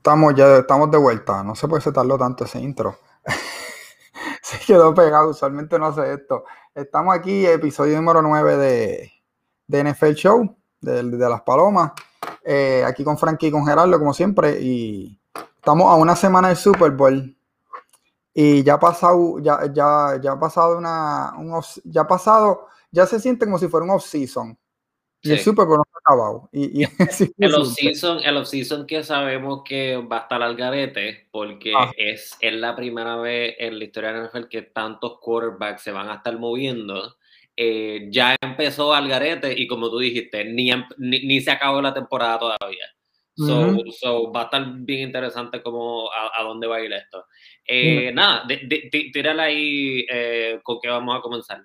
Estamos ya estamos de vuelta. No se puede ser tanto ese intro. se quedó pegado. Usualmente no hace esto. Estamos aquí, episodio número 9 de, de NFL Show, de, las Palomas. Eh, aquí con Frankie y con Gerardo, como siempre. Y estamos a una semana del Super Bowl. Y ya ha pasado, ya, ya, ya ha pasado una. ya ha pasado, ya se siente como si fuera un off-season. Y el Super Bowl no acabado. Y, el off-season que sabemos que va a estar al garete, porque ah. es, es la primera vez en la historia de NFL que tantos quarterbacks se van a estar moviendo. Eh, ya empezó al garete y como tú dijiste, ni, ni, se acabó la temporada todavía. So, va a estar bien interesante como a, dónde va a ir esto. Eh, nada, tírala ahí eh, con qué vamos a comenzar.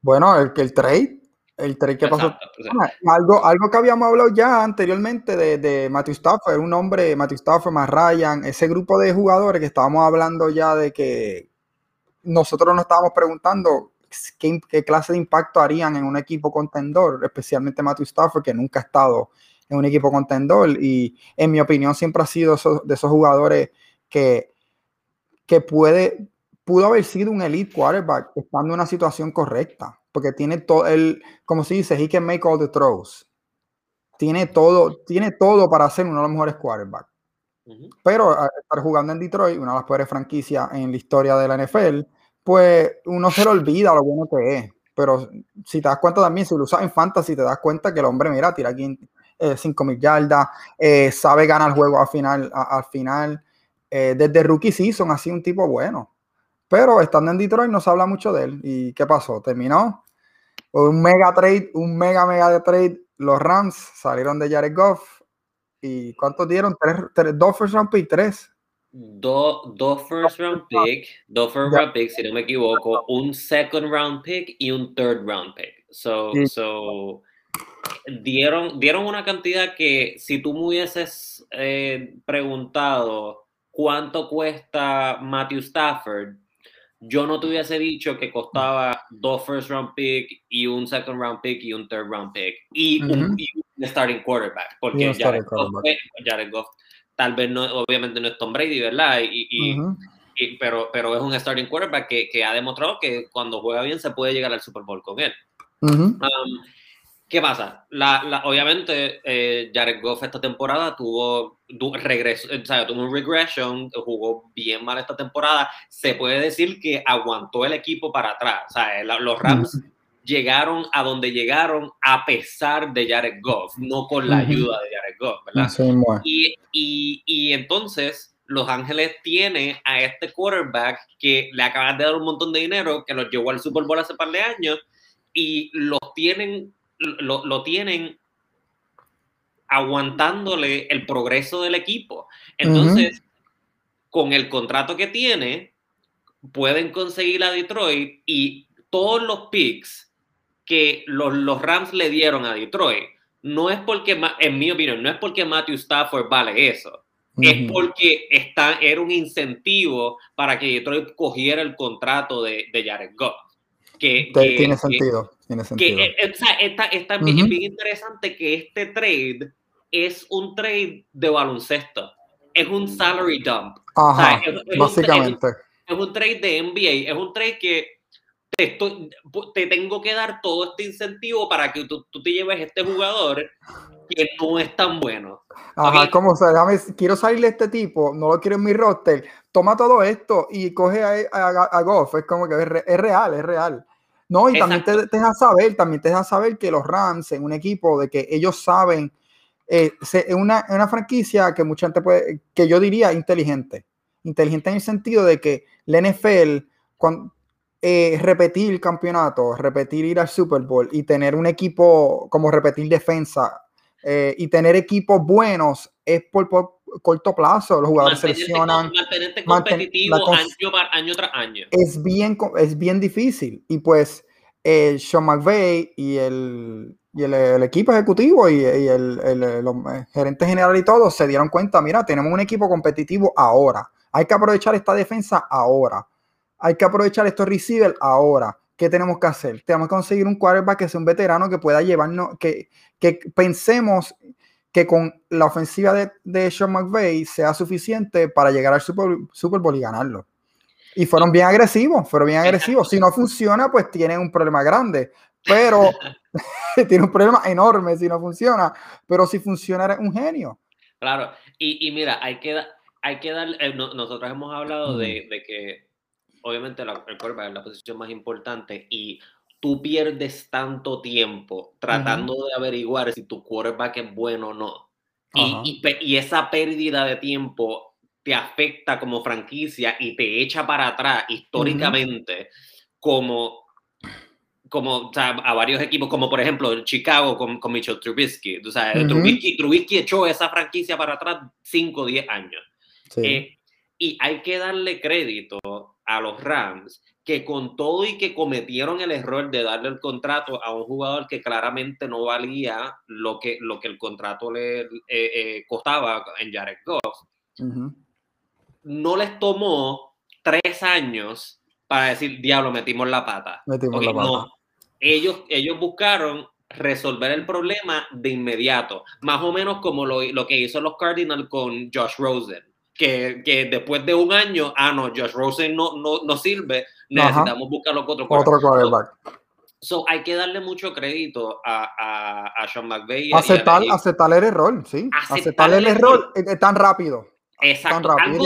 Bueno, el que el trade el trade que pasó. Ah, algo, algo que habíamos hablado ya anteriormente de, de Matthew Stafford, un hombre, Matthew Stafford más Ryan, ese grupo de jugadores que estábamos hablando ya de que nosotros nos estábamos preguntando qué, clase de impacto harían en un equipo contendor, especialmente Matthew Stafford, que nunca ha estado en un equipo contendor. Y en mi opinión siempre ha sido de esos jugadores que, que puede, pudo haber sido un elite quarterback estando en una situación correcta porque tiene todo el, como se dice, he can make all the throws. Tiene todo, tiene todo para ser uno de los mejores quarterbacks. Pero al estar jugando en Detroit, una de las peores franquicias en la historia de la NFL, pues uno se le olvida lo bueno que es. Pero si te das cuenta también, si lo usas en fantasy, te das cuenta que el hombre, mira, tira aquí 5 eh, mil yardas, eh, sabe ganar el juego al final. al final eh, desde rookie season, así un tipo bueno. Pero estando en Detroit no se habla mucho de él. ¿Y qué pasó? Terminó un mega trade, un mega mega de trade. Los Rams salieron de Jared Goff. ¿Y cuántos dieron? ¿Tres, dos first round pick, tres. Dos first round pick, dos first round pick, si no me equivoco, un second round pick y un third round pick. So, so dieron, dieron una cantidad que si tú me hubieses eh, preguntado cuánto cuesta Matthew Stafford, yo no te hubiese dicho que costaba dos first round pick y un second round pick y un third round pick y, un, starting quarterback, porque Jared, Goff, tal vez no, obviamente no es Tom Brady, ¿verdad? Y, pero, pero es un starting quarterback que, que, ha demostrado que cuando juega bien se puede llegar al Super Bowl con él. ¿Qué pasa? La, obviamente, eh, Jared Goff esta temporada tuvo, regreso, o sea, tuvo un regression, jugó bien mal esta temporada. Se puede decir que aguantó el equipo para atrás. O sea, los Rams llegaron a donde llegaron a pesar de Jared Goff, no con la ayuda de Jared Goff, ¿verdad? y, y, y entonces, Los Ángeles tiene a este quarterback que le acaban de dar un montón de dinero, que los llevó al Super Bowl hace par de años, y los tienen lo, tienen aguantándole el progreso del equipo. Entonces, con el contrato que tiene, pueden conseguir a Detroit y todos los picks que los, los, Rams le dieron a Detroit, no es porque, en mi opinión, no es porque Matthew Stafford vale eso. Es porque está, era un incentivo para que Detroit cogiera el contrato de, de Jared Goff. Que, tiene sentido. Tiene sentido. Que, eh, o sea, está, está bien, interesante que este trade es un trade de baloncesto. Es un salary dump. Ajá, básicamente. es, un trade de NBA. Es un trade que te, estoy, te tengo que dar todo este incentivo para que tú, tú, te lleves este jugador que no es tan bueno. Ajá, como se déjame, quiero salir de este tipo, no lo quiero en mi roster, toma todo esto y coge a, a, a Goff, es como que es, es real, es real. No, y también te, deja saber, también te deja saber que los Rams en un equipo de que ellos saben, eh, es una, una, franquicia que mucha gente puede, que yo diría inteligente. Inteligente en el sentido de que la NFL, cuando, eh, repetir el campeonato, repetir ir al Super Bowl y tener un equipo como repetir defensa eh, y tener equipos buenos es por, corto plazo. Los jugadores seleccionan. competitivo año, tras año. Es bien, es bien difícil. Y pues Sean McVay y el, y el, equipo ejecutivo y, el, el, gerente general y todos se dieron cuenta, mira, tenemos un equipo competitivo ahora. Hay que aprovechar esta defensa ahora. Hay que aprovechar estos receivers ahora. ¿Qué tenemos que hacer? Tenemos que conseguir un quarterback que sea un veterano que pueda llevarnos, que, que pensemos que con la ofensiva de, de Sean McVay sea suficiente para llegar al Super, Super Bowl y ganarlo. Y fueron bien agresivos, fueron bien agresivos. Si no funciona, pues tienen un problema grande. Pero tiene un problema enorme si no funciona. Pero si funciona, eres un genio. Claro. Y, y mira, hay que, hay que dar. Eh, nosotros hemos hablado de, de, que, obviamente, la, el quarterback es la posición más importante. Y tú pierdes tanto tiempo tratando de averiguar si tu quarterback es bueno o no. Y, y, y, esa pérdida de tiempo te afecta como franquicia y te echa para atrás históricamente como, como a varios equipos, como por ejemplo Chicago con, con Mitchell Trubisky. Trubisky. echó esa franquicia para atrás 5 o 10 años. Eh, y hay que darle crédito a los Rams que con todo y que cometieron el error de darle el contrato a un jugador que claramente no valía lo que, lo que el contrato le eh, eh, costaba en Jared Goff, no les tomó tres años para decir, diablo, metimos la pata. Metimos la pata. ellos, ellos buscaron resolver el problema de inmediato, más o menos como lo, lo que hizo los Cardinals con Josh Rosen. Que, que, después de un año, ah, no, Josh Rosen no, no, no sirve, necesitamos buscar otro quarterback. So, hay que darle mucho crédito a, a, a Sean McVay. Aceptar, aceptar el error, sí. Aceptar, el, error, error tan rápido. Exacto. Algo,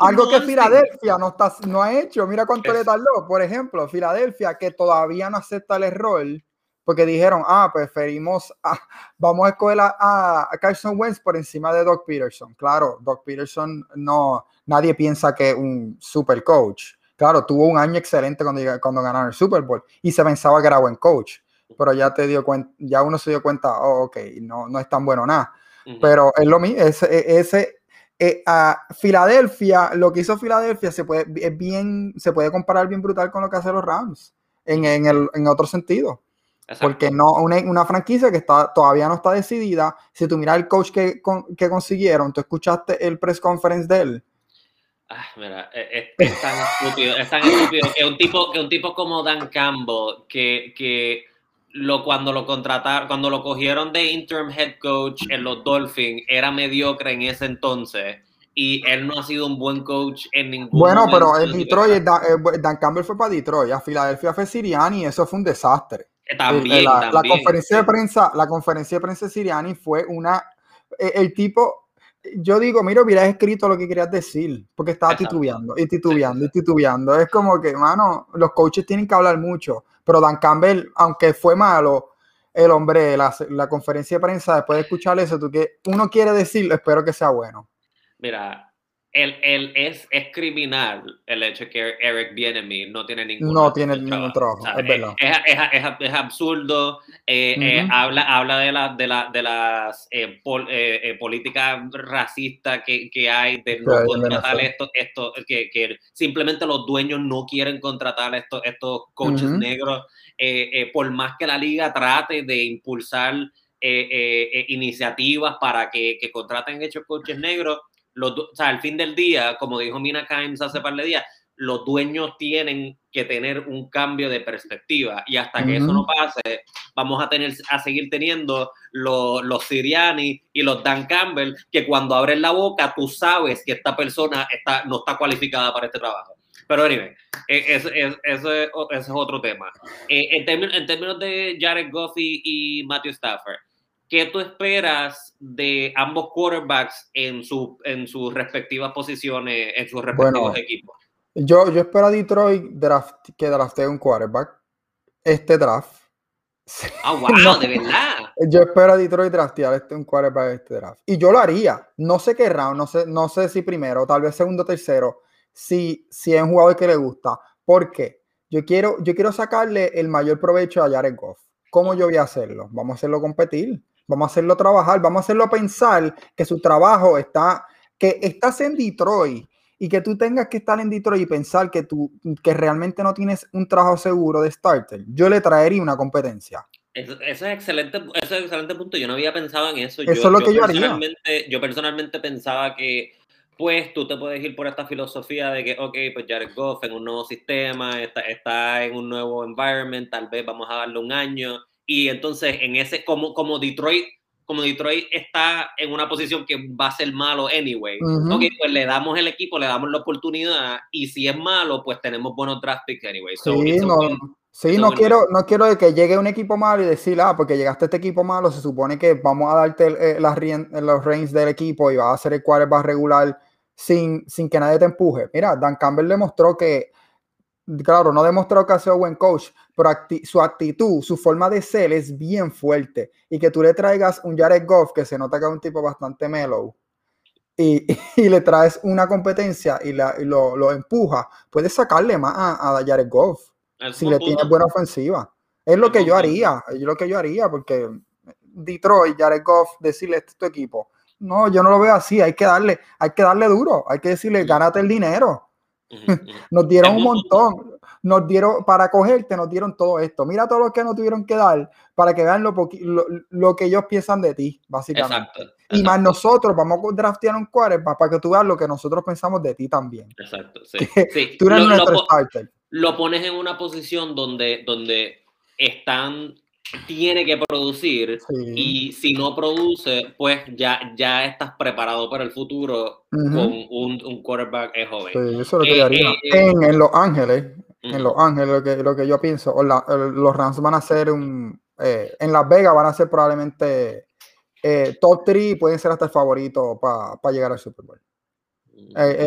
algo, que, Filadelfia no, está, no ha hecho. Mira cuánto le tardó. Por ejemplo, Filadelfia que todavía no acepta el error porque dijeron, ah, preferimos, vamos a escoger a, a, Carson Wentz por encima de Doc Peterson. Claro, Doc Peterson no, nadie piensa que es un super coach. Claro, tuvo un año excelente cuando, cuando ganaron el Super Bowl y se pensaba que era buen coach, pero ya te dio cuenta, ya uno se dio cuenta, oh, ok, no, no es tan bueno nada. Pero es lo mismo, ese, ese eh, a Filadelfia, lo que hizo Filadelfia se puede, es bien, se puede comparar bien brutal con lo que hacen los Rams, en, en, el, en otro sentido. Porque no, una, una, franquicia que está, todavía no está decidida. Si tú miras el coach que, que consiguieron, tú escuchaste el press conference de él. Ah, mira, e, es, es, tan estúpido, es tan estúpido que un tipo, que un tipo como Dan Campbell, que, que lo, cuando lo contrataron, cuando lo cogieron de interim head coach en los Dolphins, era mediocre en ese entonces. Y él no ha sido un buen coach en ningún Bueno, pero en Detroit, Dan, Dan, Campbell fue para Detroit, a Filadelfia fue Siriani y eso fue un desastre. Eh, también, la, la, conferencia de prensa, la conferencia de prensa de Siriani fue una. El, el tipo, yo digo, mira, hubieras escrito lo que querías decir, porque estaba titubeando y titubeando y titubeando. Es como que, mano, los coaches tienen que hablar mucho, pero Dan Campbell, aunque fue malo, el hombre, la, la conferencia de prensa, después de escuchar eso, tú que uno quiere decir, espero que sea bueno. Mira, el, es, es, criminal el hecho de que Eric Bienemy no tiene ningún no tiene ningún trabajo, es, verdad. Es, es, es absurdo, eh, eh, habla, habla de, la, de, la, de las eh, políticas racistas que, que, hay, de no contratar esto, esto que, que, simplemente los dueños no quieren contratar estos, estos coaches negros, por más que la liga trate de impulsar iniciativas para que, que contraten hechos coaches negros, o sea, al fin del día, como dijo Mina Kimes hace par de días, los dueños tienen que tener un cambio de perspectiva y hasta que eso no pase, vamos a tener a seguir teniendo los, los Siriani y los Dan Campbell, que cuando abren la boca tú sabes que esta persona está, no está cualificada para este trabajo. Pero anyway, e, eso es, es, otro tema. Eh, en, términos, en términos de Jared Goff y Matthew Stafford, ¿Qué tú esperas de ambos quarterbacks en, su, en sus respectivas posiciones, en sus respectivos equipos? Yo, yo espero a Detroit draft, que draftee un quarterback. Este draft. Ah, wow, de verdad. Yo espero a Detroit draftear este, un quarterback este draft. Y yo lo haría. No sé qué round, no sé, no sé si primero, tal vez segundo o tercero, si, si es un jugador que le gusta. ¿Por qué? Yo quiero, yo quiero sacarle el mayor provecho a Jared Goff. ¿Cómo yo voy a hacerlo? Vamos a hacerlo competir vamos a hacerlo trabajar, vamos a hacerlo pensar que su trabajo está, que estás en Detroit y que tú tengas que estar en Detroit y pensar que tú, que realmente no tienes un trabajo seguro de starter. Yo le traería una competencia. Eso, es excelente, eso es excelente punto. Yo no había pensado en eso. Eso es lo que yo, haría. Yo personalmente pensaba que pues tú te puedes ir por esta filosofía de que, ok, pues Jared Goff en un nuevo sistema, está, está en un nuevo environment, tal vez vamos a darle un año y entonces en ese, como, como Detroit como Detroit está en una posición que va a ser malo anyway, pues le damos el equipo, le damos la oportunidad y si es malo, pues tenemos buenos draft picks anyway. sí, no, sí, no quiero, no quiero que llegue un equipo malo y decir, ah, porque llegaste a este equipo malo, se supone que vamos a darte eh, las, los reins del equipo y va a ser el quarterback regular sin, sin que nadie te empuje. Mira, Dan Campbell demostró que claro, no demostró que ha sido buen coach, pero su actitud, su forma de ser es bien fuerte. Y que tú le traigas un Jared Goff, que se nota que es un tipo bastante mellow, y, le traes una competencia y, lo, empuja, puedes sacarle más a, a Jared Goff si le tienes buena ofensiva. Es lo que yo haría, es lo que yo haría, porque Detroit, Jared Goff, decirle este es tu equipo. No, yo no lo veo así, hay que darle, hay que darle duro, hay que decirle, gánate el dinero nos dieron un montón, nos dieron, para cogerte, nos dieron todo esto. Mira todo lo que nos tuvieron que dar para que vean lo, lo, que ellos piensan de ti, básicamente. Y más nosotros vamos a draftear un quarterback para que tú veas lo que nosotros pensamos de ti también. Exacto, sí. Tú eres lo, nuestro starter. Lo pones en una posición donde, donde están tiene que producir y si no produce, pues ya, ya estás preparado para el futuro con un, un, quarterback joven. Sí, eso es lo que yo haría. Eh, eh, en, Los Ángeles, en Los Ángeles, lo que, lo que yo pienso, los Rams van a ser un. Eh, en Las Vegas van a ser probablemente top 3 pueden ser hasta el favorito para llegar al Super Bowl.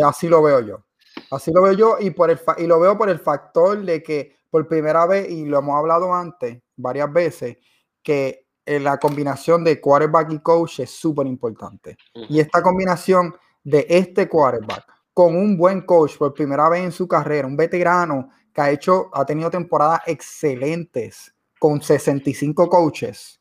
así lo veo yo. Así lo veo yo y, por el y lo veo por el factor de que por primera vez, y lo hemos hablado antes varias veces, que eh, la combinación de quarterback y coach es súper importante. Y esta combinación de este quarterback con un buen coach por primera vez en su carrera, un veterano que ha hecho, ha tenido temporadas excelentes con 65 coaches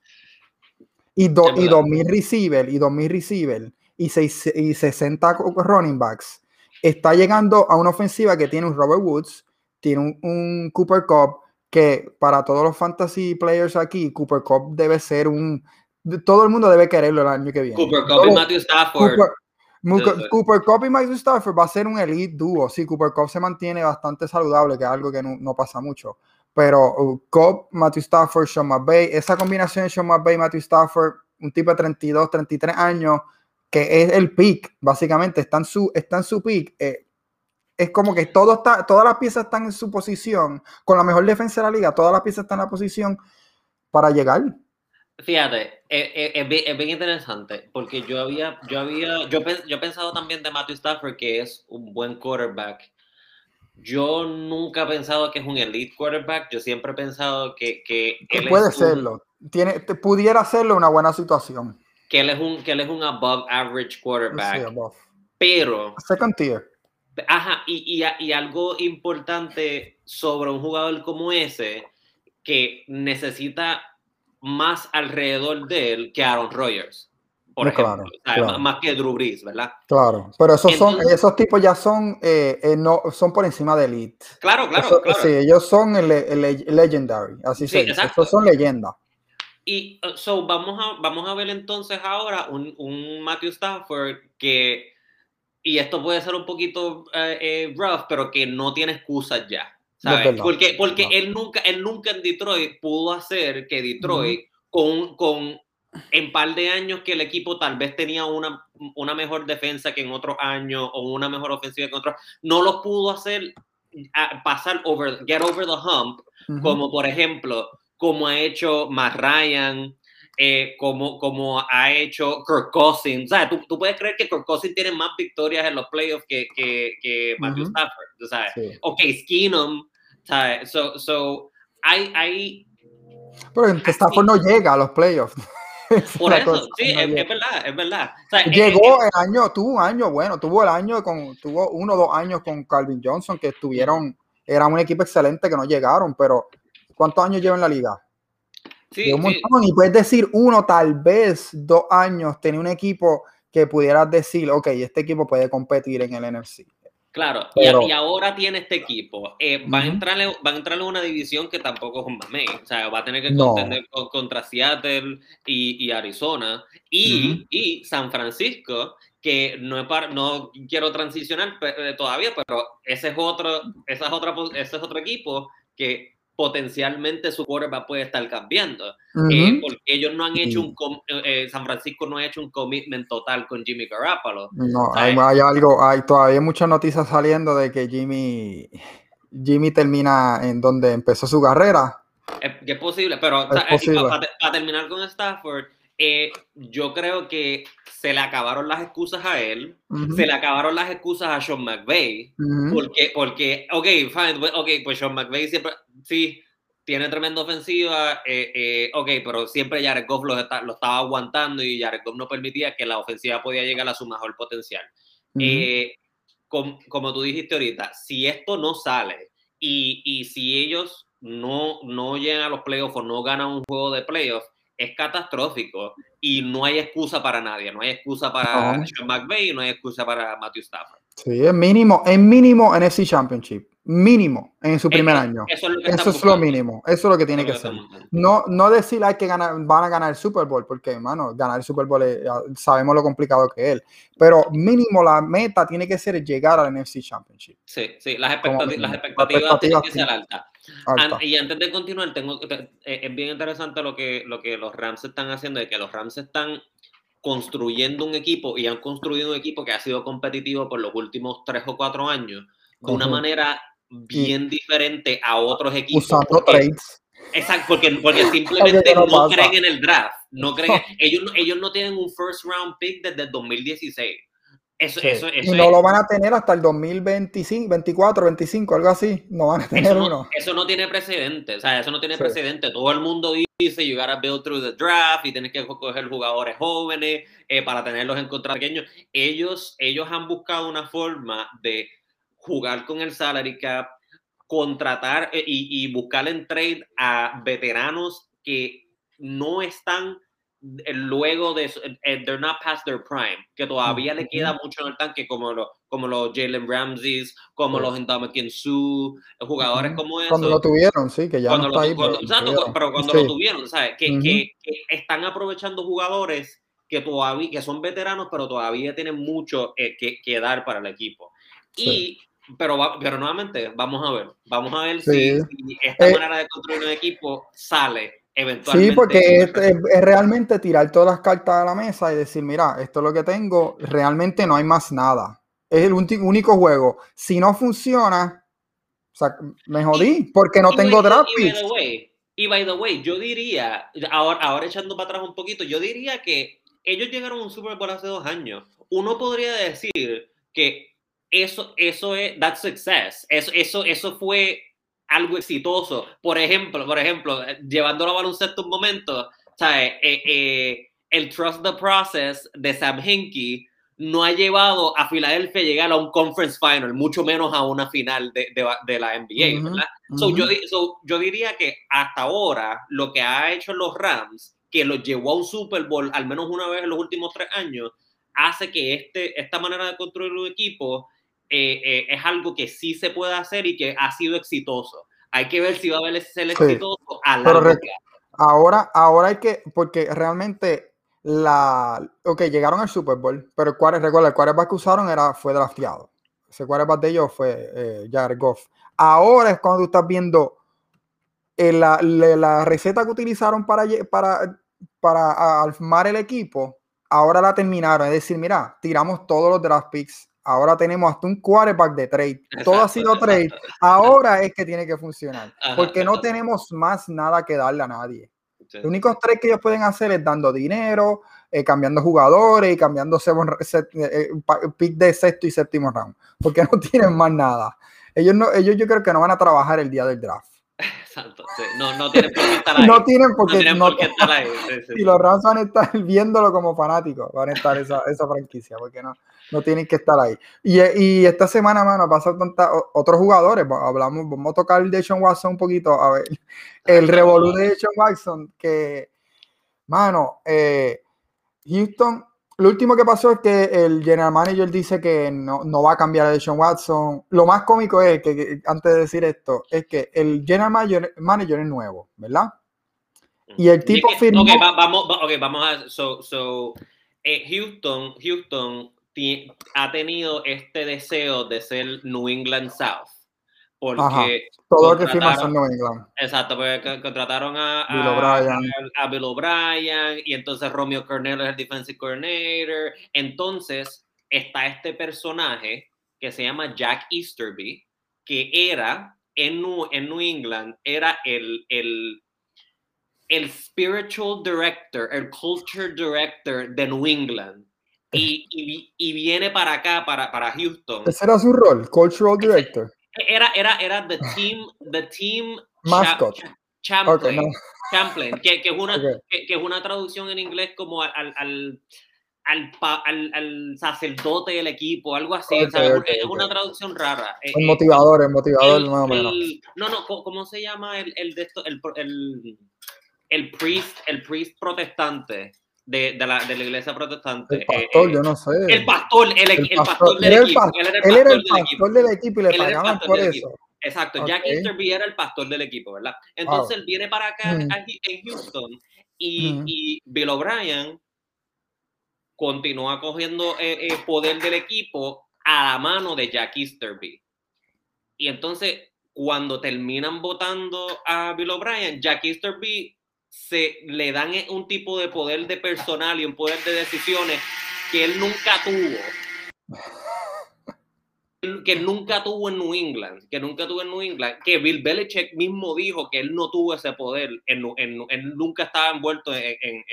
y, do, y 2000 receiver y 2000 receiver y, y 60 running backs, está llegando a una ofensiva que tiene un Robert Woods, tiene un, Cooper Cup que para todos los fantasy players aquí, Cooper Cup debe ser un... Todo el mundo debe quererlo el año que viene. Cooper Cup y Matthew Stafford. Cooper, Cup y Matthew Stafford va a ser un elite dúo. Sí, Cooper Cup se mantiene bastante saludable, que es algo que no, pasa mucho. Pero uh, Cup, Matthew Stafford, Sean McVay, esa combinación de Sean McVay, Matthew Stafford, un tipo de 32, 33 años, que es el peak, básicamente, está en su, está en su peak. Eh, es como que todo está, todas las piezas están en su posición, con la mejor defensa de la liga, todas las piezas están en la posición para llegar. Fíjate, es, bien, interesante, porque yo había, yo había, yo, yo he pensado también de Matthew Stafford que es un buen quarterback. Yo nunca he pensado que es un elite quarterback, yo siempre he pensado que, que él puede serlo, Tiene, pudiera serlo una buena situación. Que él es un, que él es un above average quarterback. Pero. Second tier Ajá, y, y, algo importante sobre un jugador como ese, que necesita más alrededor de él que Aaron Rodgers, por ejemplo. Más que Drew Brees, ¿verdad? Claro, pero esos, son, esos tipos ya son, eh, eh, no, son por encima de elite. Claro, claro, claro. Sí, ellos son el, legendary, así sí, se Esos son leyendas. Y uh, so, vamos, a, vamos a ver entonces ahora un, un Matthew Stafford que y esto puede ser un poquito eh, eh, rough, pero que no tiene excusas ya. ¿sabes? porque porque él, nunca, él nunca en Detroit pudo hacer que Detroit, con, con en par de años que el equipo tal vez tenía una, una mejor defensa que en otros años o una mejor ofensiva que en otros, no lo pudo hacer pasar over, get over the hump, como por ejemplo, como ha hecho Matt Ryan, eh, como, como ha hecho Kirk Cousins. O sea, ¿tú, tú, puedes creer que Kirk Cousins tiene más victorias en los playoffs que, que, que Matthew Stafford. ¿sabes? Sí. Ok, Skinum. ¿sabes? So, so, hay, hay... Pero Stafford no llega a los playoffs. Por eso, sí, es, verdad, es verdad. Llegó el año, tuvo un año bueno, tuvo el año con, tuvo uno o dos años con Calvin Johnson que estuvieron, era un equipo excelente que no llegaron, pero ¿cuántos años lleva en la liga? Sí, Y puedes decir uno, tal vez dos años, tenía un equipo que pudieras decir, ok, este equipo puede competir en el NFC. Claro, y, ahora tiene este equipo. Eh, va, a entrarle, va a entrarle una división que tampoco es un mame. O sea, va a tener que contender contra Seattle y, Arizona. Y, y, San Francisco, que no, es para, no quiero transicionar eh, todavía, pero ese es otro, esa es otra, ese es otro equipo que potencialmente su quarterback puede estar cambiando. Eh, porque ellos no han hecho un, eh, San Francisco no ha hecho un commitment total con Jimmy Garoppolo. No, hay, algo, hay todavía muchas noticias saliendo de que Jimmy, Jimmy termina en donde empezó su carrera. Es, es posible, pero para terminar con Stafford, eh, yo creo que se le acabaron las excusas a él, se le acabaron las excusas a Sean McVay, porque, porque, ok, fine, ok, pues Sean McVay siempre, sí, tiene tremenda ofensiva, eh, eh, ok, pero siempre Jared Goff lo, lo, estaba aguantando y Jared Goff no permitía que la ofensiva podía llegar a su mejor potencial. como tú dijiste ahorita, si esto no sale y, y si ellos no, no llegan a los playoffs o no ganan un juego de playoffs, es catastrófico y no hay excusa para nadie. No hay excusa para Sean McVay y no hay excusa para Matthew Stafford. Sí, es mínimo, es mínimo NFC Championship. Mínimo en su primer año. Eso es lo, mínimo. Eso es lo que tiene que, ser. No, no decir que ganar, van a ganar el Super Bowl, porque, hermano, ganar el Super Bowl sabemos lo complicado que es. Pero mínimo la meta tiene que ser llegar al NFC Championship. Sí, sí, las, expectativas, tienen que ser altas. y antes de continuar, tengo, eh, es bien interesante lo que, lo que los Rams están haciendo, de que los Rams están construyendo un equipo y han construido un equipo que ha sido competitivo por los últimos tres o cuatro años de una manera bien diferente a otros equipos. Usando trades. Exacto, porque, porque simplemente no, creen en el draft. No creen, ellos, ellos no tienen un first round pick desde el 2016. Eso, eso, eso, y no lo van a tener hasta el 2025, 24, 25, algo así. No van a tener uno. Eso no tiene precedente. O sea, eso no tiene precedente. Todo el mundo dice, you gotta build through the draft y tienes que coger jugadores jóvenes eh, para tenerlos en contra pequeños. Ellos, ellos han buscado una forma de jugar con el salary cap, contratar eh, y, buscar en trade a veteranos que no están eh, luego de eh, they're not past their prime, que todavía le queda mucho en el tanque, como, lo, como los Jalen Ramses, como los Ndamukong Su, jugadores como esos. Cuando lo tuvieron, sí, que ya no está ahí. pero cuando lo tuvieron, ¿sabes? Que, que, están aprovechando jugadores que todavía que son veteranos, pero todavía tienen mucho que, que, dar para el equipo. Y pero, pero nuevamente, vamos a ver. Vamos a ver si, esta eh, manera de construir un equipo sale eventualmente. Sí, porque es, realmente tirar todas las cartas a la mesa y decir, mira, esto es lo que tengo, realmente no hay más nada. Es el único juego. Si no funciona, o sea, me jodí, porque no tengo draft y, by the way, yo diría, ahora, ahora echando para atrás un poquito, yo diría que ellos llegaron a un Super Bowl hace dos años. Uno podría decir que eso, eso es, that's success. Eso, eso, eso fue algo exitoso. Por ejemplo, por ejemplo, eh, llevándolo a baloncesto un momento, ¿sabes? Eh, eh, el Trust the Process de Sam Hinkie no ha llevado a Filadelfia a llegar a un conference final, mucho menos a una final de, de, la NBA, ¿verdad? yo, yo diría que hasta ahora lo que ha hecho los Rams, que los llevó a un Super Bowl al menos una vez en los últimos tres años, hace que este, esta manera de construir un equipo eh, eh, es algo que sí se puede hacer y que ha sido exitoso. Hay que ver si va a haber ser exitoso a la Ahora, ahora hay que, porque realmente la, ok, llegaron al Super Bowl, pero el cual, recuerda, el quarterback que usaron era, fue drafteado. Ese quarterback de ellos fue eh, Jared Goff. Ahora es cuando tú estás viendo la, la, receta que utilizaron para, para, para armar el equipo, ahora la terminaron. Es decir, mira, tiramos todos los draft picks, Ahora tenemos hasta un quarterback de trade. Todo ha sido trade. Ahora es que tiene que funcionar. porque no tenemos más nada que darle a nadie. Los únicos trades que ellos pueden hacer es dando dinero, eh, cambiando jugadores y cambiando eh, eh, pick de sexto y séptimo round. Porque no tienen más nada. Ellos, no, ellos yo creo que no van a trabajar el día del draft. Exacto, No, no tienen por qué estar ahí. No tienen por qué, estar ahí. Y los Rams van a estar viéndolo como fanáticos, van a estar esa, esa franquicia, porque no, no tienen que estar ahí. Y, y esta semana, mano, pasado otros jugadores. Hablamos, vamos a tocar el de Sean Watson un poquito, a ver. El revolú de Sean Watson, que, mano, eh, Houston lo último que pasó es que el general manager dice que no, va a cambiar a Deshaun Watson. Lo más cómico es que, antes de decir esto, es que el general manager, es nuevo, ¿verdad? Y el tipo firmó... Ok, vamos, vamos a... So, so eh, Houston, Houston ha tenido este deseo de ser New England South. Porque todo lo que firma son New England. Exacto, porque contrataron a Bill O'Brien. A, Bill O'Brien y entonces Romeo Cornell es el defensive coordinator. Entonces está este personaje que se llama Jack Easterby, que era en New, en New England, era el, el, el spiritual director, el culture director de New England. Y, y, y, viene para acá, para, para Houston. Ese era su rol, cultural director. Era, era, era the team, the team mascot. champion, champion que, que, es una, que, que, es una traducción en inglés como al, al, al, al, al sacerdote del equipo, algo así. es una traducción rara. El eh, eh, motivador, el motivador, más o menos. no, no, ¿cómo se llama el, el de esto? El, el, el priest, el priest protestante de, de, la, de la iglesia protestante. El pastor, eh, yo no sé. El pastor, el, el, pastor, del equipo. él era el pastor, del, equipo. y le pagaban por eso. Exacto, Jack Easterby era el pastor del equipo, ¿verdad? Entonces él viene para acá mm. en Houston y, mm. y Bill O'Brien continúa cogiendo eh, eh, poder del equipo a la mano de Jack Easterby. Y entonces, cuando terminan votando a Bill O'Brien, Jack Easterby se le dan e, un tipo de poder de personal y un poder de decisiones que él nunca tuvo. Que nunca tuvo en New England, que nunca tuvo en New England, que Bill Belichick mismo dijo que él no tuvo ese poder, él, nunca estaba envuelto en,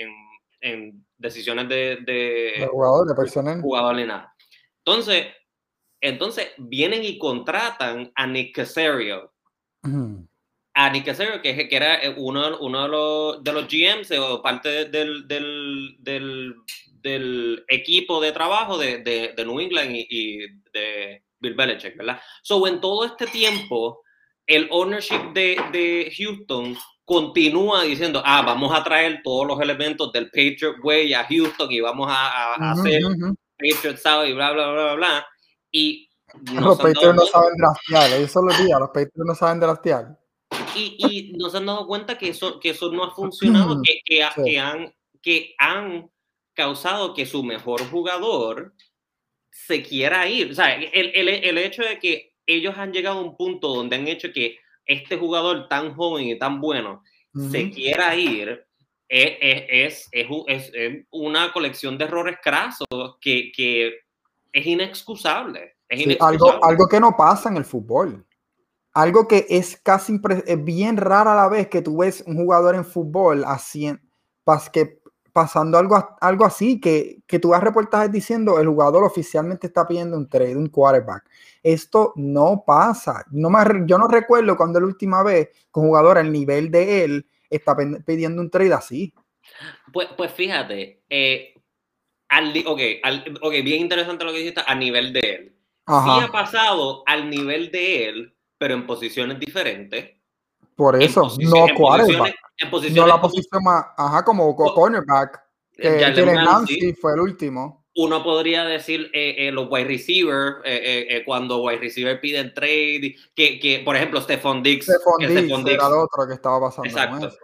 en, decisiones de, de, jugador, de personal. Jugador ni nada. Entonces, entonces vienen y contratan a Nick Casario a Nick Casario, que, que era eh, uno, uno de, los, de los GMs o parte del, del, del, del equipo de trabajo de, de, de New England y, de Bill Belichick, ¿verdad? So, en todo este tiempo, el ownership de, de Houston continúa diciendo, ah, vamos a traer todos los elementos del Patriot Way a Houston y vamos a, a hacer Patriot South y bla, bla, bla, bla, Y los Patriots no saben draftear, ellos son los días, los Patriots no saben draftear y, y no se han dado cuenta que eso, que eso no ha funcionado, que, que, que, han, que han causado que su mejor jugador se quiera ir. O sea, el, el, el hecho de que ellos han llegado a un punto donde han hecho que este jugador tan joven y tan bueno se quiera ir, es, es, es, es, una colección de errores crasos que, que es inexcusable. Es inexcusable. algo, algo que no pasa en el fútbol algo que es casi bien rara a la vez que tú ves un jugador en fútbol haciendo, que, pasando algo, algo así, que, que tú ves reportajes diciendo el jugador oficialmente está pidiendo un trade, un quarterback. Esto no pasa. No yo no recuerdo cuando la última vez un jugador al nivel de él está pidiendo un trade así. Pues, pues fíjate, eh, al, okay, ok, bien interesante lo que dijiste, a nivel de él. Sí ha pasado al nivel de él, pero en posiciones diferentes. Por eso, no quarterback. no la posición más, ajá, como cornerback. Que tiene Nancy fue el último. Uno podría decir eh, eh, los wide receivers, eh, cuando wide receiver piden trade, que, que por ejemplo Stephon Dix. Stephon Dix, era el otro que estaba pasando. Exacto.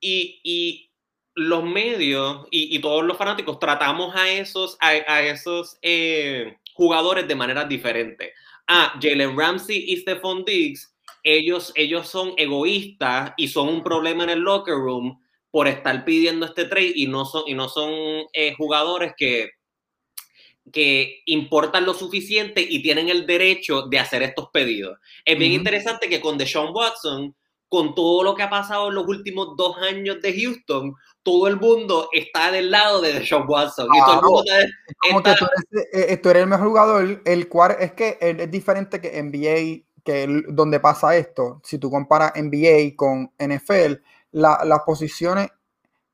y, y, los medios y, y, todos los fanáticos tratamos a esos, a, a esos jugadores de manera diferente ah, Jalen Ramsey y Stephon Diggs, ellos, ellos son egoístas y son un problema en el locker room por estar pidiendo este trade y no son, y no son eh, jugadores que, que importan lo suficiente y tienen el derecho de hacer estos pedidos. Es bien interesante que con Deshaun Watson, con todo lo que ha pasado en los últimos dos años de Houston, todo el mundo está del lado de Deshaun Watson. y todo el mundo está... tú, eres, eh, tú, eres, el mejor jugador. El cual es que es diferente que NBA, que donde pasa esto. Si tú comparas NBA con NFL, las posiciones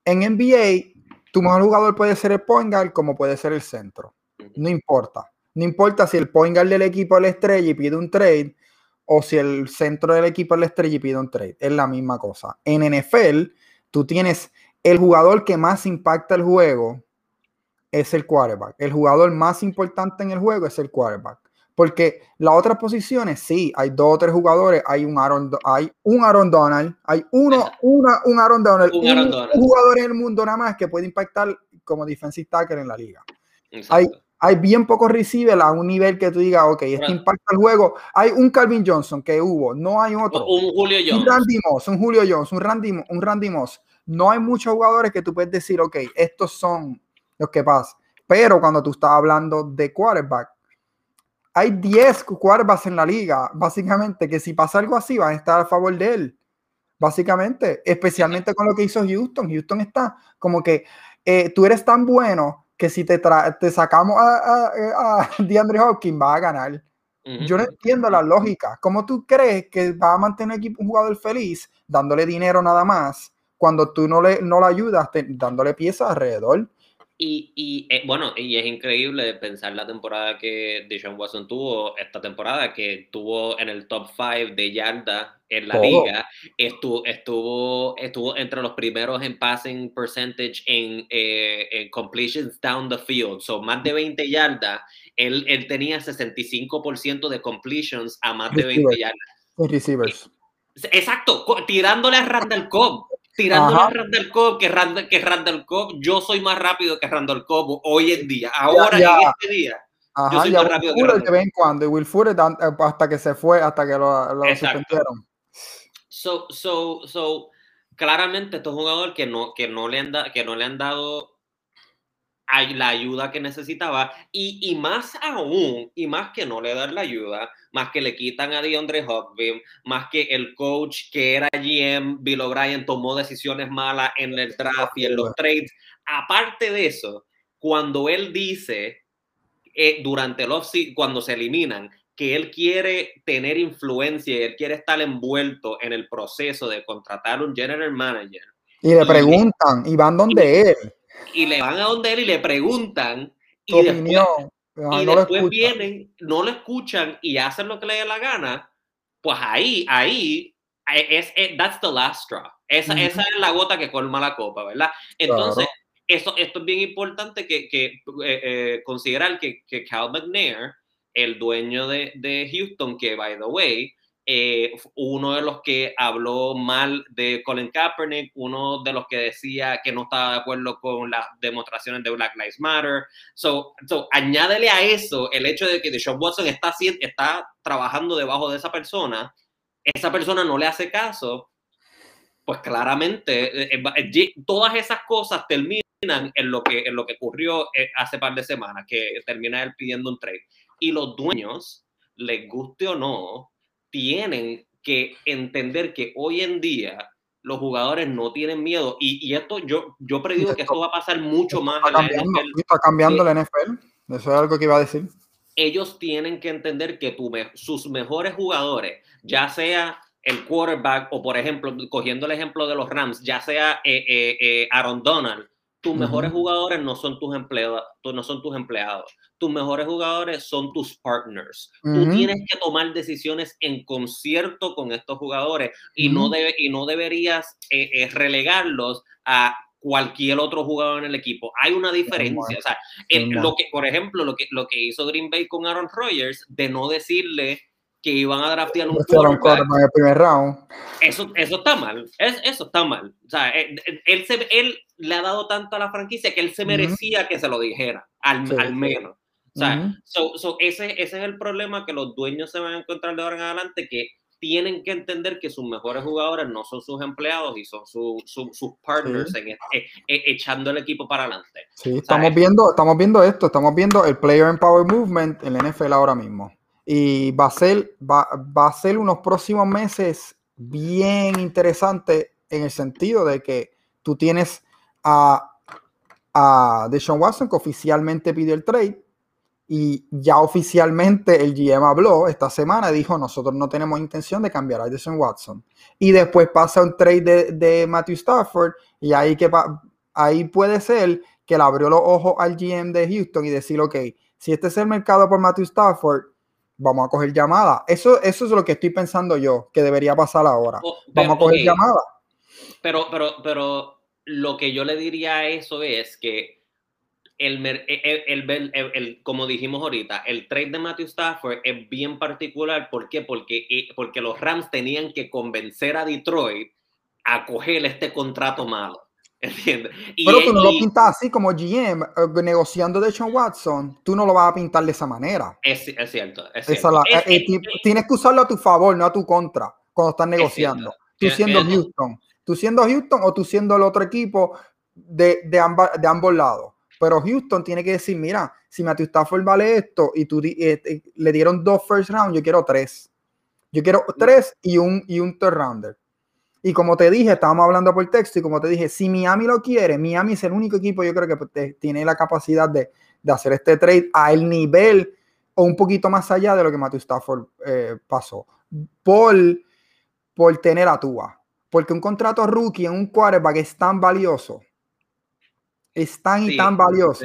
en NBA, tu mejor jugador puede ser el point guard como puede ser el centro. No importa. No importa si el point guard del equipo es la estrella y pide un trade o si el centro del equipo es la estrella y pide un trade. Es la misma cosa. En NFL, tú tienes el jugador que más impacta el juego es el quarterback. El jugador más importante en el juego es el quarterback. Porque las otras posiciones, sí, hay dos o tres jugadores, hay un Aaron, hay un Aaron Donald, hay uno, una, un Aaron Donald, un, jugador en el mundo nada más que puede impactar como defensive tackle en la liga. Hay, hay bien pocos receivers a un nivel que tú digas, ok, este impacta el juego. Hay un Calvin Johnson que hubo, no hay otro. Un Julio Jones. Un Randy Moss, un Julio Jones, un Randy, un Randy Moss. No hay muchos jugadores que tú puedes decir, ok, estos son los que pasan. Pero cuando tú estás hablando de quarterback, hay 10 quarterbacks en la liga, básicamente, que si pasa algo así van a estar a favor de él. Básicamente, especialmente con lo que hizo Houston. Houston está como que eh, tú eres tan bueno que si te, te sacamos a, a, a DeAndre Hopkins va a ganar. Yo no entiendo la lógica. ¿Cómo tú crees que va a mantener un jugador feliz dándole dinero nada más cuando tú no le, no le ayudas dándole piezas alrededor? Y, y eh, bueno, y es increíble pensar la temporada que Deshaun Watson tuvo, esta temporada que tuvo en el top 5 de yarda en la liga, estuvo, estuvo, estuvo entre los primeros en passing percentage en, eh, en completions down the field, son más de 20 yardas, él, él tenía 65% de completions a más de 20 yardas. Receivers. Exacto, tirándole a Randall Cobb tirándole a Randall Cobb, que Randall, que Randall Cobb, yo soy más rápido que Randall Cobb hoy en día, ahora en este día. yo soy más rápido que Randall. de vez en cuando, y Will Fuller eh, hasta que se fue, hasta que lo, lo suspendieron. So, so, so, claramente esto es un jugador que no, que no, le, han que no le han dado la ayuda que necesitaba y, y, más aún, y más que no le dan la ayuda, más que le quitan a DeAndre Hopkins, más que el coach que era GM, Bill O'Brien, tomó decisiones malas en el draft y en los trades. Aparte de eso, cuando él dice eh, durante el off cuando se eliminan, que él quiere tener influencia y él quiere estar envuelto en el proceso de contratar un general manager. Y le preguntan, y van donde él y le van a donde él y le preguntan y después, y después vienen, no lo escuchan y hacen lo que le dé la gana, pues ahí, ahí, es, that's the last straw. Esa, esa, es la gota que colma la copa, ¿verdad? Entonces, eso, esto es bien importante que, que eh, eh, considerar que, que Cal McNair, el dueño de, de Houston, que, by the way, eh, uno de los que habló mal de Colin Kaepernick, uno de los que decía que no estaba de acuerdo con las demostraciones de Black Lives Matter. So, so añádele a eso el hecho de que Deshaun Watson está, está trabajando debajo de esa persona, esa persona no le hace caso, pues claramente eh, eh, todas esas cosas terminan en lo que, en lo que ocurrió hace par de semanas, que termina él pidiendo un trade. Y los dueños, les guste o no, tienen que entender que hoy en día los jugadores no tienen miedo y, y esto yo yo predigo que esto va a pasar mucho más está cambiando, la NFL. Está cambiando la NFL. Eso es algo que iba a decir. Ellos tienen que entender que tu, sus mejores jugadores, ya sea el quarterback o por ejemplo, cogiendo el ejemplo de los Rams, ya sea eh, eh, eh, Aaron Donald, tus mejores jugadores no son tus empleados, no son tus empleados. Tus mejores jugadores son tus partners. Tú tienes que tomar decisiones en concierto con estos jugadores y, no, debe, y no deberías eh, eh, relegarlos a cualquier otro jugador en el equipo. Hay una diferencia. O sea, lo que, por ejemplo, lo que, lo que hizo Green Bay con Aaron Rodgers, de no decirle que iban a draftear un quarterback. en el primer round. Eso, eso está mal. eso está mal. O sea, él, él, se, él, le ha dado tanto a la franquicia que él se merecía que se lo dijera, al, al menos. O sea, so, so ese, ese es el problema que los dueños se van a encontrar de ahora en adelante, que tienen que entender que sus mejores jugadores no son sus empleados y son su, sus partners en, e, e, echando el equipo para adelante. Sí, estamos viendo, estamos viendo esto, estamos viendo el Player Empower Movement en la NFL ahora mismo. Y va a ser, va, va a ser unos próximos meses bien interesantes en el sentido de que tú tienes a, a Deshaun Watson que oficialmente pidió el trade y ya oficialmente el GM habló esta semana y dijo nosotros no tenemos intención de cambiar a Deshaun Watson. Y después pasa un trade de, de Matthew Stafford y ahí, que, ahí puede ser que le abrió los ojos al GM de Houston y decir, ok, si este es el mercado por Matthew Stafford, vamos a coger llamada. Eso, eso es lo que estoy pensando yo, que debería pasar ahora. Oh, vamos a coger llamada. Pero, pero, pero lo que yo le diría a eso es que el, el, el, como dijimos ahorita, el trade de Matthew Stafford es bien particular. ¿Por qué? Porque, eh, porque los Rams tenían que convencer a Detroit a coger este contrato malo. ¿Entiendes? Pero tú no lo pintas así como GM, eh, negociando de Sean Watson, tú no lo vas a pintar de esa manera. Es, cierto, es cierto. Eh, tienes que usarlo a tu favor, no a tu contra, cuando estás negociando. Tú siendo Houston, tú siendo Houston o tú siendo el otro equipo de, de, de ambos lados. Pero Houston tiene que decir, mira, si Matthew Stafford vale esto y tú eh, le dieron dos first round, yo quiero tres. Yo quiero tres y un, y un third rounder. Y como te dije, estábamos hablando por texto y como te dije, si Miami lo quiere, Miami es el único equipo yo creo que pues, tiene la capacidad de, hacer este trade a el nivel o un poquito más allá de lo que Matthew Stafford eh, pasó. Por, por tener a Tua. Porque un contrato rookie en un quarterback es tan valioso. Es tan y tan valioso.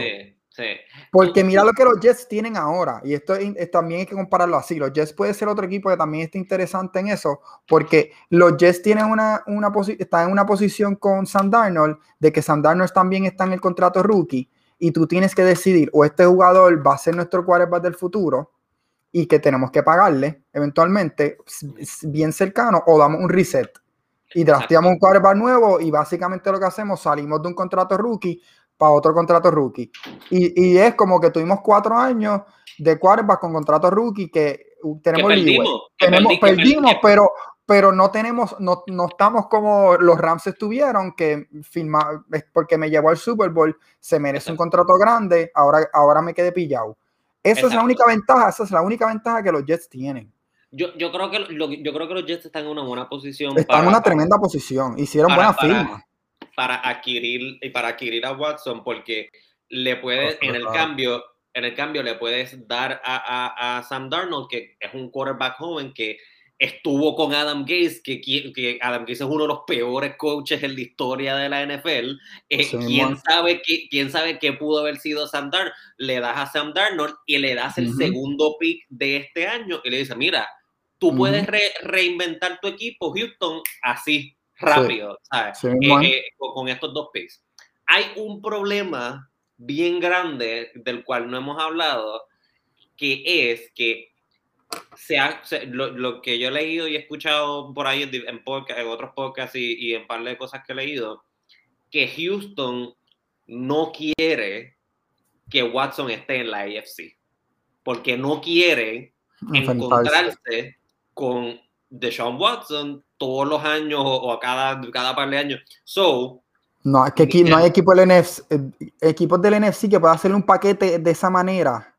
Porque mira lo que los Jets tienen ahora, y esto, también hay que compararlo así. Los Jets puede ser otro equipo que también está interesante en eso, porque los Jets tienen una, una están en una posición con Sam Darnold, de que Sam Darnold también está en el contrato rookie, y tú tienes que decidir, o este jugador va a ser nuestro quarterback del futuro, y que tenemos que pagarle eventualmente, bien cercano, o damos un reset. Y drafteamos un quarterback nuevo, y básicamente lo que hacemos, salimos de un contrato rookie para otro contrato rookie. Y, y, es como que tuvimos cuatro años de quarterback con contrato rookie que tenemos perdimos, tenemos, perdimos, pero, pero no tenemos, no, no, estamos como los Rams estuvieron, que firma, porque me llevó al Super Bowl, se merece un contrato grande, ahora, ahora me quedé pillado. Esa es la única ventaja, esa es la única ventaja que los Jets tienen. Yo, yo, creo que yo creo que los Jets están en una buena posición. Están en una tremenda posición. Hicieron buena firma para adquirir y para adquirir a Watson porque le puedes en el cambio en el cambio le puedes dar a, a, Sam Darnold que es un quarterback joven que estuvo con Adam Gase que, que Adam Gase es uno de los peores coaches en la historia de la NFL eh, quién sabe qué quién sabe qué pudo haber sido Sam Darnold le das a Sam Darnold y le das el segundo pick de este año y le dices mira tú puedes reinventar tu equipo Houston así rápido, ¿sabes? Eh, eh, con estos dos picks. Hay un problema bien grande del cual no hemos hablado, que es que se lo, que yo he leído y he escuchado por ahí en, podcast, en otros podcasts y, y, en par de cosas que he leído, que Houston no quiere que Watson esté en la AFC, porque no quiere encontrarse con Deshaun Watson todos los años o, a cada, cada par de años. So, no, es que aquí no hay equipo del NFC, eh, equipos del NFC que pueda hacerle un paquete de esa manera.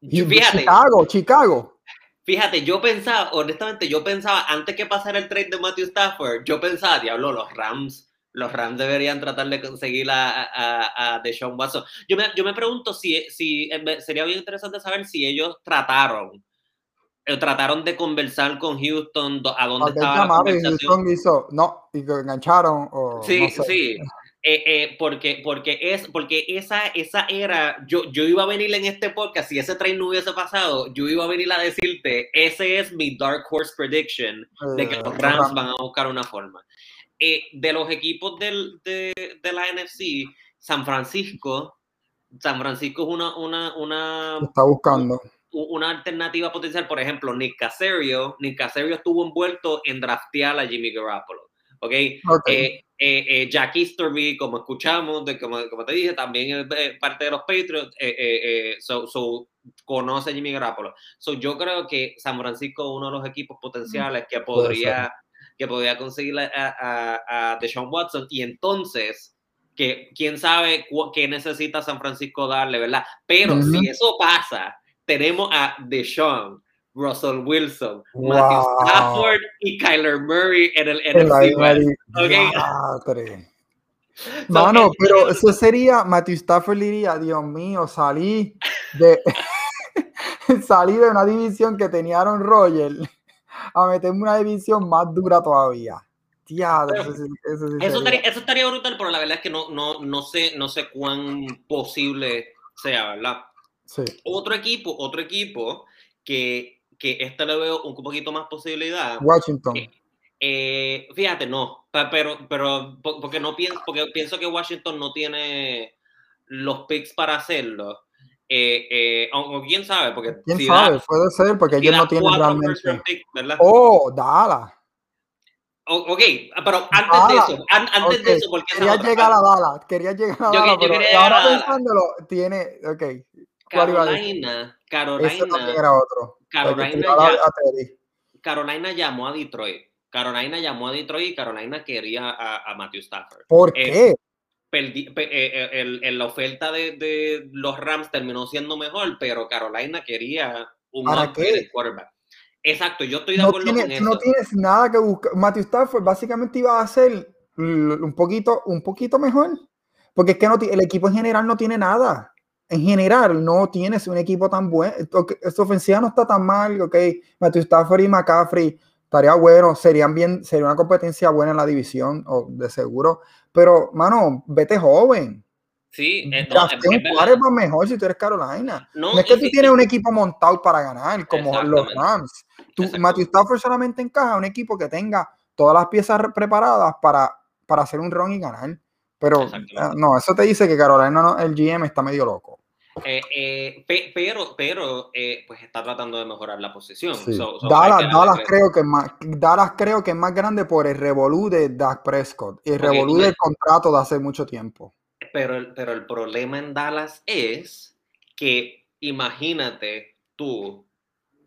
Fíjate, Chicago, Chicago. Fíjate, yo pensaba, honestamente, yo pensaba, antes que pasara el trade de Matthew Stafford, yo pensaba, diablo, los Rams, los Rams deberían tratar de conseguir a, a, a Deshaun Watson. Yo me, yo me pregunto si, si sería bien interesante saber si ellos trataron trataron de conversar con Houston a dónde estaba la conversación. no, y engancharon. sí, sí. Eh, eh, porque, porque, es, porque esa, esa era, yo, yo iba a venir en este podcast, si ese tren no hubiese pasado, yo iba a venir a decirte, ese es mi Dark Horse Prediction, de que los Rams van a buscar una forma. de los equipos del, de, de, la NFC, San Francisco, San Francisco es una... una, una Está buscando una alternativa potencial, por ejemplo, Nick Casario. Nick Casario estuvo envuelto en draftear a Jimmy Garoppolo. ¿Ok? okay. Eh, eh, eh Jack Easterby, como escuchamos, de, como, como, te dije, también es parte de los Patriots, eh, so, conoce a Jimmy Garoppolo. So, yo creo que San Francisco es uno de los equipos potenciales que podría, que podría conseguir a, a, a Deshaun Watson y entonces que quién sabe qué necesita San Francisco darle, ¿verdad? Pero si eso pasa, tenemos a Deshaun, Russell Wilson, Matthew Stafford y Kyler Murray en el NFC. Okay. Mano, pero eso sería, Matthew Stafford diría, Dios mío, salí de salí de una división que tenía Aaron Rodgers a meterme una división más dura todavía. Tía, eso, eso, estaría, eso, estaría, brutal, pero la verdad es que no, no, no, sé, no sé cuán posible sea, ¿verdad? Otro equipo, otro equipo que, que este le veo un poquito más posibilidad. Washington. Eh, eh, fíjate, no, pero, pero porque no pienso, porque pienso que Washington no tiene los picks para hacerlo. Eh, o, quién sabe, porque quién sabe, puede ser, porque ellos no tienen realmente. oh, Dallas. Ok, pero antes de eso, antes de eso, porque quería llegar a Dallas, quería llegar a Dallas, pero ahora pensándolo, tiene, ok. Carolina, Carolina, era otro. Carolina, ya, Carolina llamó a Detroit. Carolina llamó a Detroit y Carolina quería a, a Matthew Stafford. ¿Por qué? Eh, eh, el, la oferta de, de, los Rams terminó siendo mejor, pero Carolina quería un quarterback. Exacto, yo estoy de acuerdo con eso. No tienes nada que buscar. Matthew Stafford básicamente iba a ser un poquito, un poquito mejor. Porque es que no, el equipo en general no tiene nada. En general, no tienes un equipo tan bueno. Esta ofensiva no está tan mal. Ok, Matthew Stafford y McCaffrey estaría bueno. Serían bien, sería una competencia buena en la división, o de seguro. Pero, mano, vete joven. Sí, eh, no, es, mejor si tú eres Carolina. No, es que tú tienes un equipo montado para ganar, como los Rams. Tú, Matthew Stafford solamente encaja un equipo que tenga todas las piezas preparadas para, para hacer un run y ganar. Pero eh, no, eso te dice que Carolina, el GM está medio loco. Eh, pero, pero pues está tratando de mejorar la posición. Dallas, creo que más, Dallas creo que es más grande por el revolú de Dak Prescott y el revolú del contrato de hace mucho tiempo. Pero el, pero el problema en Dallas es que imagínate tú,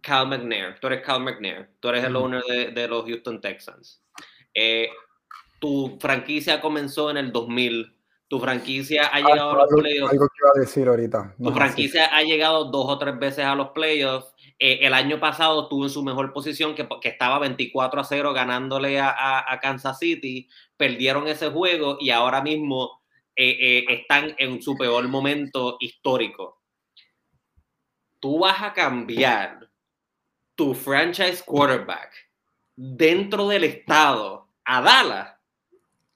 Cal McNair, tú eres Cal McNair, tú eres el owner de, los Houston Texans. Eh, tu franquicia comenzó en el 2000, tu franquicia ha llegado a los playoffs. Algo que iba a decir ahorita. tu franquicia ha llegado dos o tres veces a los playoffs. Eh, el año pasado estuvo en su mejor posición, que, que estaba 24 a 0 ganándole a, a Kansas City. Perdieron ese juego y ahora mismo eh, eh, están en su peor momento histórico. Tú vas a cambiar tu franchise quarterback dentro del estado a Dallas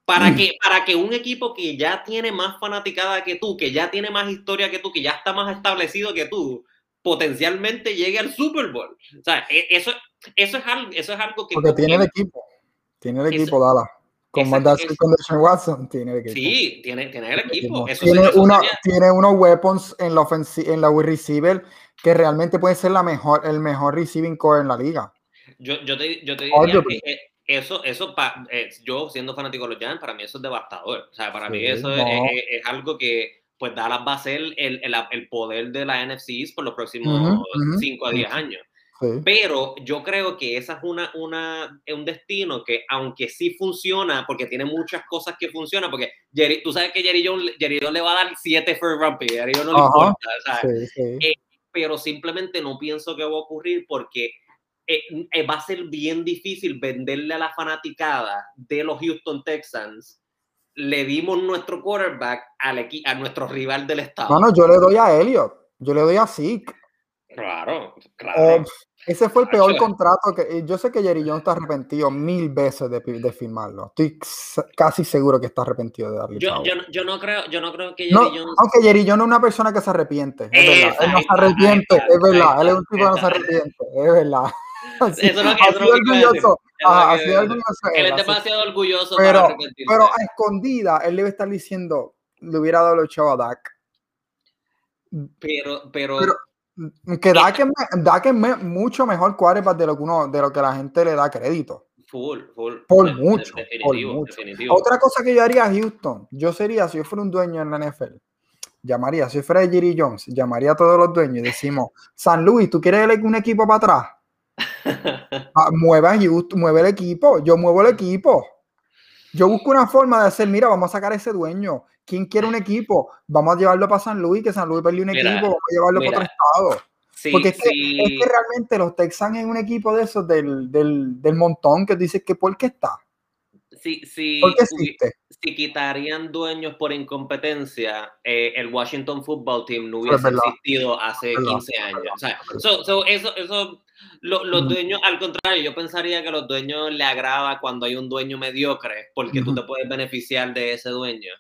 para mm. que, para que un equipo que ya tiene más fanaticada que tú, que ya tiene más historia que tú, que ya está más establecido que tú, potencialmente llegue al Super Bowl. O sea, e, eso, eso, es, algo, eso es algo que... Porque tiene el equipo. Tiene el equipo Dallas. Con con Watson tiene el equipo. Sí, tiene, tiene el equipo. tiene, uno, tiene unos weapons en la en la receiver que realmente puede ser la mejor, el mejor receiving core en la liga. Yo, yo te, yo te diría que eso, eso eh, yo siendo fanático de los Giants, para mí eso es devastador. O sea, para mí eso es, algo que pues Dallas va a ser el, el, el poder de la NFC por los próximos 5 a 10 años. Pero yo creo que esa es una, una, un destino que, aunque sí funciona, porque tiene muchas cosas que funcionan, porque Jerry, tú sabes que Jerry Jones, Jerry le va a dar 7 first round Jerry no le importa, eh, pero simplemente no pienso que va a ocurrir porque eh, eh, va a ser bien difícil venderle a la fanaticada de los Houston Texans. Le dimos nuestro quarterback al a nuestro rival del estado. No, no, yo le doy a Elliot, yo le doy a Zeke. Claro, claro. ese fue el peor contrato que yo sé que Jerry Jones está arrepentido mil veces de, de firmarlo. Estoy casi seguro que está arrepentido de darle. Yo, yo, no creo, yo no creo que Jerry Jones. Aunque Jerry Jones es una persona que se arrepiente. Es verdad. Él no se arrepiente, es verdad. Él es un tipo que no se arrepiente, es verdad. Así, eso es lo que, es orgulloso. así orgulloso. Él es demasiado orgulloso pero, para Pero a escondida, él debe estar diciendo, le hubiera dado el show a Dak. pero, pero que Dak es, mucho mejor quarterback de lo que uno, de lo que la gente le da crédito. Full, full. Por mucho. por mucho. Otra cosa que yo haría a Houston, yo sería, si yo fuera un dueño en la NFL, llamaría, si yo fuera Jerry Jones, llamaría a todos los dueños y decimos, San Luis, ¿tú quieres un equipo para atrás? Ah, mueve a Houston, mueve el equipo, yo muevo el equipo. Yo busco una forma de hacer, mira, vamos a sacar a ese dueño. ¿Quién quiere un equipo? Vamos a llevarlo para San Luis, que San Luis perdió un equipo, vamos a llevarlo para otro estado. Porque es que, realmente los Texans es un equipo de esos del, del, del montón que dices que ¿por qué está? Si, si, si quitarían dueños por incompetencia, eh, el Washington Football Team no hubiese existido hace 15 años. O sea, eso, eso los dueños, al contrario, yo pensaría que a los dueños le agrada cuando hay un dueño mediocre, porque tú te puedes beneficiar de ese dueño.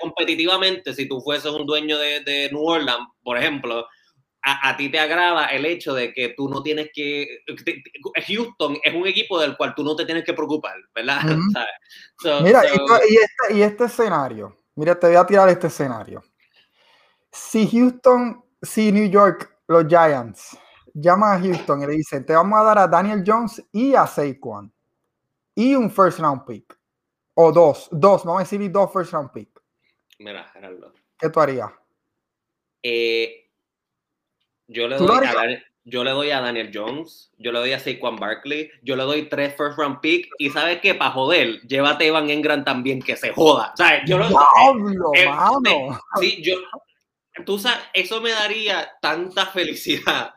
Competitivamente, si tú fueses un dueño de, de New Orleans, por ejemplo, a, a, ti te agrada el hecho de que tú no tienes que. Houston es un equipo del cual tú no te tienes que preocupar, ¿verdad? mira, y, este, y este escenario, mira, te voy a tirar este escenario. Si Houston, si New York, los Giants, llama a Houston y le dicen, te vamos a dar a Daniel Jones y a Saquon. y un first round pick. O dos, dos, vamos a decir dos first round pick. Mira, Gerardo. ¿Qué tú harías? Eh, yo le doy a yo le doy a Daniel Jones, yo le doy a Saquon Barkley, yo le doy tres first round pick y sabes qué, para joder, llévate a Evan Engram también que se joda. ¿Sabes? Yo lo, Diablo, eh, mano. sí, yo, tú sabes, eso me daría tanta felicidad.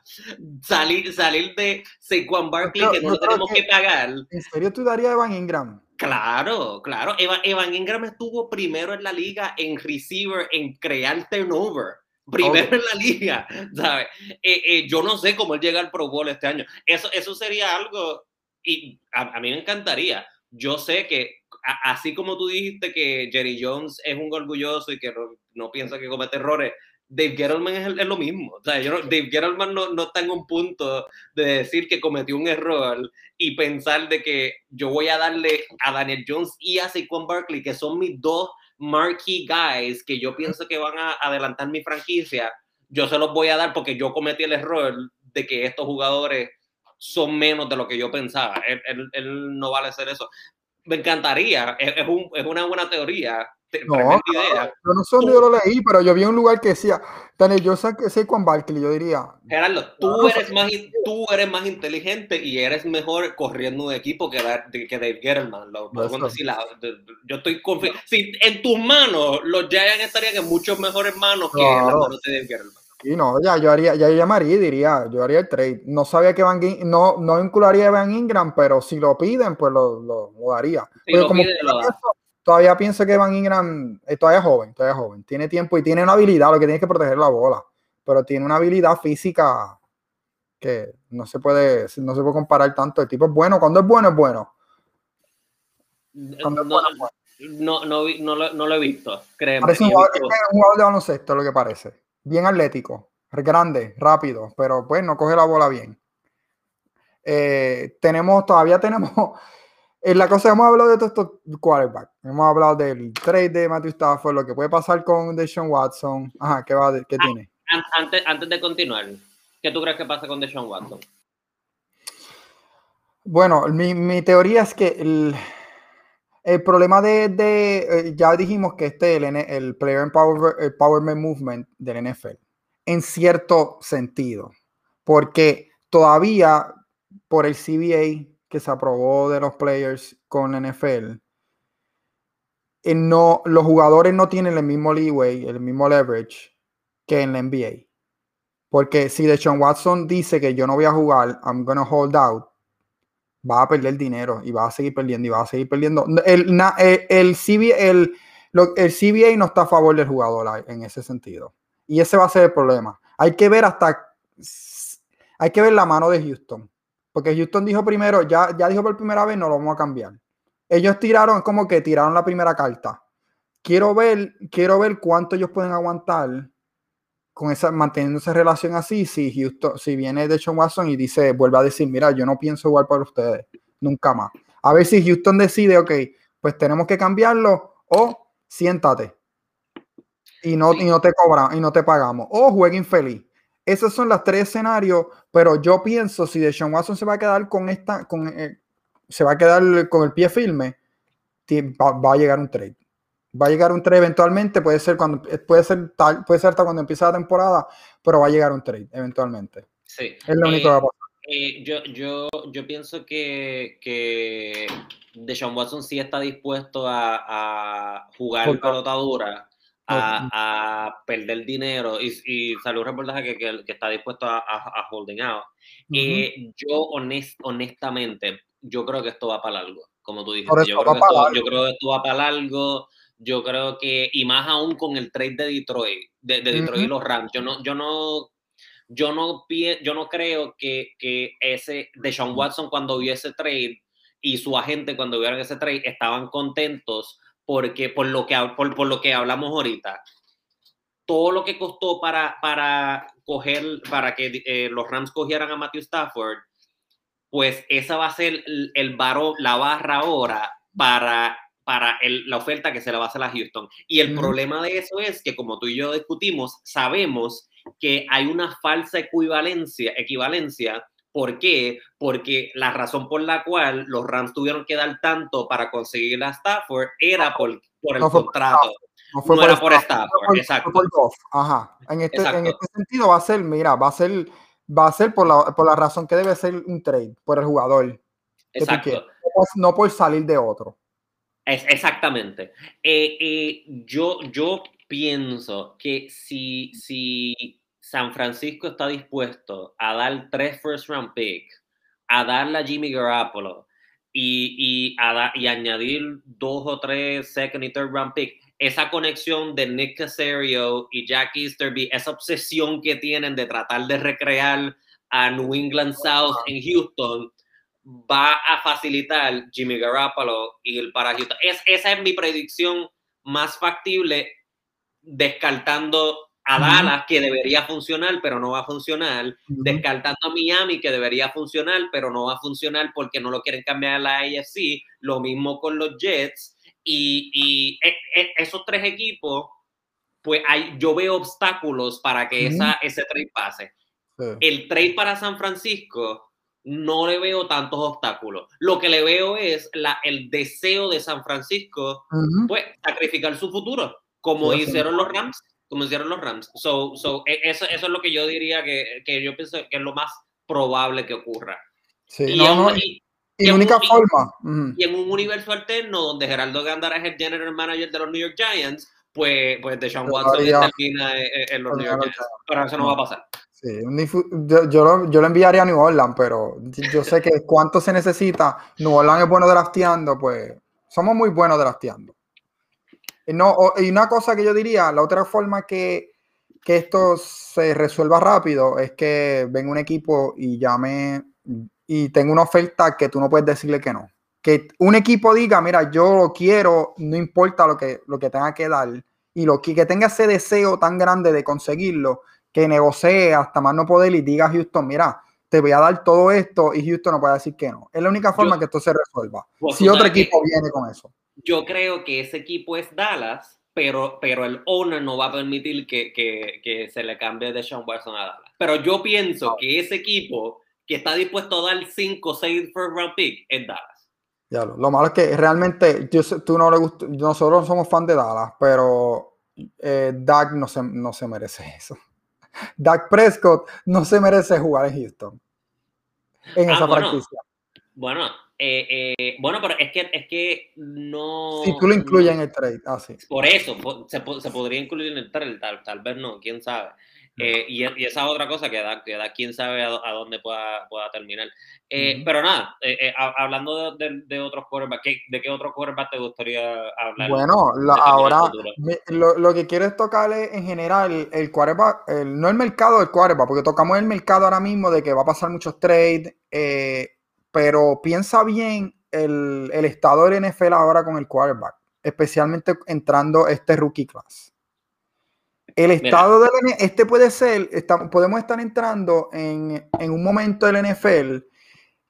Salir, salir de Saquon Barkley que no lo tenemos que, pagar. ¿En serio tú darías a Evan Engram? Claro, claro. Evan, Evan Engram estuvo primero en la liga en receiver, en crear turnover primero en la liga, ¿sabes? Eh, eh, yo no sé cómo él llega al Pro Bowl este año. Eso, eso sería algo, y a, mí me encantaría. Yo sé que, así como tú dijiste que Jerry Jones es un orgulloso y que no, piensa que comete errores, Dave Gettleman es, lo mismo. O sea, yo Dave Gettleman no, no está en un punto de decir que cometió un error y pensar de que yo voy a darle a Daniel Jones y a Saquon Barkley, que son mis dos marquee guys que yo pienso que van a adelantar mi franquicia, yo se los voy a dar porque yo cometí el error de que estos jugadores son menos de lo que yo pensaba. Él, él, no vale ser eso. Me encantaría, es, un, es una buena teoría, no, idea. Yo no sé dónde yo lo leí, pero yo vi un lugar que decía, Daniel, yo sé, sé con Barkley, yo diría. Gerardo, tú, eres más, tú eres más inteligente y eres mejor corriendo un equipo que, que Dave Gettleman. Lo, yo estoy confiado. Si en tus manos los Giants estarían en muchos mejores manos que en las manos de Dave Gettleman. Y no, ya yo haría, ya yo llamaría y diría, yo haría el trade. No sabía que Van no, no vincularía a Van Ingram, pero si lo piden, pues lo, lo, daría. como todavía pienso que Van Ingram eh, todavía es joven, todavía es joven. Tiene tiempo y tiene una habilidad, lo que tiene que proteger la bola. Pero tiene una habilidad física que no se puede, no se puede comparar tanto. El tipo es bueno, cuando es bueno, es bueno. Cuando no, No, no, no, lo, he visto, créeme. Parece un jugador, jugador de baloncesto, lo que parece. Bien atlético, grande, rápido, pero pues no coge la bola bien. Eh, tenemos, todavía tenemos en la cosa hemos hablado de todos estos quarterbacks. Hemos hablado del trade de Matthew Stafford, lo que puede pasar con Deshaun Watson. Ajá, ¿qué, va qué ah, tiene? Antes, antes de continuar, ¿qué tú crees que pasa con Deshaun Watson? Bueno, mi, mi teoría es que el, el problema de, de, eh, ya dijimos que este es el, el Player Empower, Empowerment Movement del NFL, en cierto sentido, porque todavía por el CBA que se aprobó de los players con NFL, eh, no, los jugadores no tienen el mismo leeway, el mismo leverage que en la NBA. Porque si Deshaun Watson dice que yo no voy a jugar, I'm gonna hold out, va a perder dinero y va a seguir perdiendo y va a seguir perdiendo. El, CBA, el, el CBA no está a favor del jugador en ese sentido. Y ese va a ser el problema. Hay que ver hasta, hay que ver la mano de Houston. Porque Houston dijo primero, ya, ya dijo por primera vez, no lo vamos a cambiar. Ellos tiraron, como que tiraron la primera carta. Quiero ver, quiero ver cuánto ellos pueden aguantar con esa, manteniendo esa relación así. Si Houston, si viene de Sean Watson y dice, vuelve a decir, mira, yo no pienso igual para ustedes, nunca más. A ver si Houston decide, ok, pues tenemos que cambiarlo, o siéntate. Y no, y no te cobran, y no te pagamos. O jueguen feliz. Esos son los tres escenarios, pero yo pienso si Deshaun Watson se va a quedar con esta, con, eh, se va a quedar con el pie firme, va, a llegar un trade. Va a llegar un trade eventualmente, puede ser cuando puede ser tal, puede ser hasta cuando empiece la temporada, pero va a llegar un trade eventualmente. Sí. Es lo único que va a pasar. Eh, yo, yo, yo pienso que, que Deshaun Watson sí está dispuesto a, a jugar pelota dura a, perder dinero y, y, salió un reportaje que, que, está dispuesto a, a, holding out. yo honestamente, yo creo que esto va para algo, como tú dijiste. Yo creo, que esto, yo creo, que esto, va para algo. Yo creo que, y más aún con el trade de Detroit, de, Detroit y los Rams, yo no, yo no, yo no, yo no creo que, que ese de Sean Watson cuando vio ese trade y su agente cuando vieron ese trade estaban contentos porque por lo que, por, por lo que hablamos ahorita, todo lo que costó para, para coger, para que eh, los Rams cogieran a Matthew Stafford, pues esa va a ser el, el la barra ahora para, para el, la oferta que se le va a hacer a Houston. Y el problema de eso es que, como tú y yo discutimos, sabemos que hay una falsa equivalencia, equivalencia ¿Por qué? Porque la razón por la cual los Rams tuvieron que dar tanto para conseguir a Stafford era por, por el contrato. No fue por, por Stafford, exacto. Ajá. En este, en este sentido va a ser, mira, va a ser, va a ser por la, por la razón que debe ser un trade, por el jugador. Exacto. No por salir de otro. Es, exactamente. Eh, eh, yo, yo pienso que si, si San Francisco está dispuesto a dar tres first round picks, a darle a Jimmy Garoppolo y, y, a y añadir dos o tres second y third round picks, esa conexión de Nick Casario y Jack Easterby, esa obsesión que tienen de tratar de recrear a New England South en Houston, va a facilitar Jimmy Garoppolo y el para Houston. Es, esa es mi predicción más factible, descartando a Dallas, que debería funcionar, pero no va a funcionar, descartando a Miami, que debería funcionar, pero no va a funcionar porque no lo quieren cambiar a la AFC, lo mismo con los Jets, y, e, e, esos tres equipos, pues hay, yo veo obstáculos para que esa, ese trade pase. El trade para San Francisco, no le veo tantos obstáculos. Lo que le veo es la, el deseo de San Francisco, pues, sacrificar su futuro, como hicieron los Rams como hicieron los Rams. So, so, e, eso, eso es lo que yo diría que, que, yo pienso que es lo más probable que ocurra. Sí, y, no, y, única forma. Y en un universo alterno donde Geraldo Gandara es el general manager de los New York Giants, pues, pues Deshaun Watson termina en, los New York Giants. Pero eso no va a pasar. Sí, yo, yo, lo, yo, lo, enviaría a New Orleans, pero yo sé que cuánto se necesita. New Orleans es bueno drafteando, pues somos muy buenos drafteando. No, y una cosa que yo diría, la otra forma que, que esto se resuelva rápido es que venga un equipo y llame y tenga una oferta que tú no puedes decirle que no. Que un equipo diga, mira, yo lo quiero, no importa lo que, lo que tenga que dar, y lo que, que tenga ese deseo tan grande de conseguirlo, que negocie hasta más no poder y diga a Houston, mira, te voy a dar todo esto y Houston no puede decir que no. Es la única forma que esto se resuelva. Pues si otro equipo viene con eso yo creo que ese equipo es Dallas, pero, pero el owner no va a permitir que, que, que se le cambie de Sean Watson a Dallas. Pero yo pienso que ese equipo que está dispuesto a dar 5 o 6 first round pick es Dallas. Ya, lo, lo, malo es que realmente yo, tú no le gusta, nosotros somos fan de Dallas, pero eh, Dak no se, no se merece eso. Dak Prescott no se merece jugar en Houston. En ah, esa franquicia. Bueno, eh, eh, bueno, pero es que, es que no. Si tú lo incluyes en el trade, ah, Por eso, se, se, podría incluir en el trade, tal, tal vez no, quién sabe. Eh, y, y, esa otra cosa que da, que da quién sabe a, dónde pueda, pueda terminar. Pero nada, hablando de, de, otros quarterbacks, ¿de qué otro quarterback te gustaría hablar? Bueno, ahora lo, lo, que quiero es tocarle en general el quarterback, el, no el mercado del quarterback, porque tocamos el mercado ahora mismo de que va a pasar muchos trades. Eh, pero piensa bien el, estado del NFL ahora con el quarterback, especialmente entrando este rookie class. El estado del este puede ser, podemos estar entrando en, un momento del NFL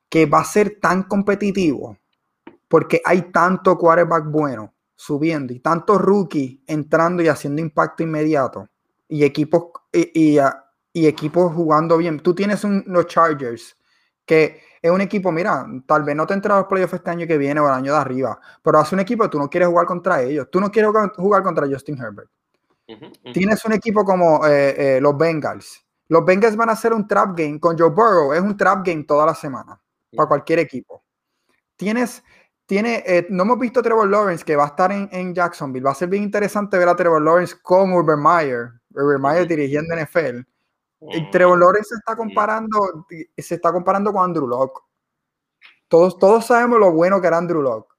que va a ser tan competitivo porque hay tanto quarterback bueno subiendo y tantos rookies entrando y haciendo impacto inmediato y equipos y, equipos jugando bien. Tú tienes los Chargers que es un equipo, mira, tal vez no te entra a los playoffs este año que viene o el año de arriba, pero hace un equipo tú no quieres jugar contra ellos. Tú no quieres jugar contra Justin Herbert. Tienes un equipo como eh, eh, los Bengals. Los Bengals van a hacer un trap game con Joe Burrow. Es un trap game toda la semana para cualquier equipo. Tienes, tiene, eh, no hemos visto a Trevor Lawrence que va a estar en, Jacksonville. Va a ser bien interesante ver a Trevor Lawrence con Urban Meyer. Urban Meyer dirigiendo NFL. Trevor Lawrence se está comparando, se está comparando con Andrew Locke. Todos, todos sabemos lo bueno que era Andrew Locke.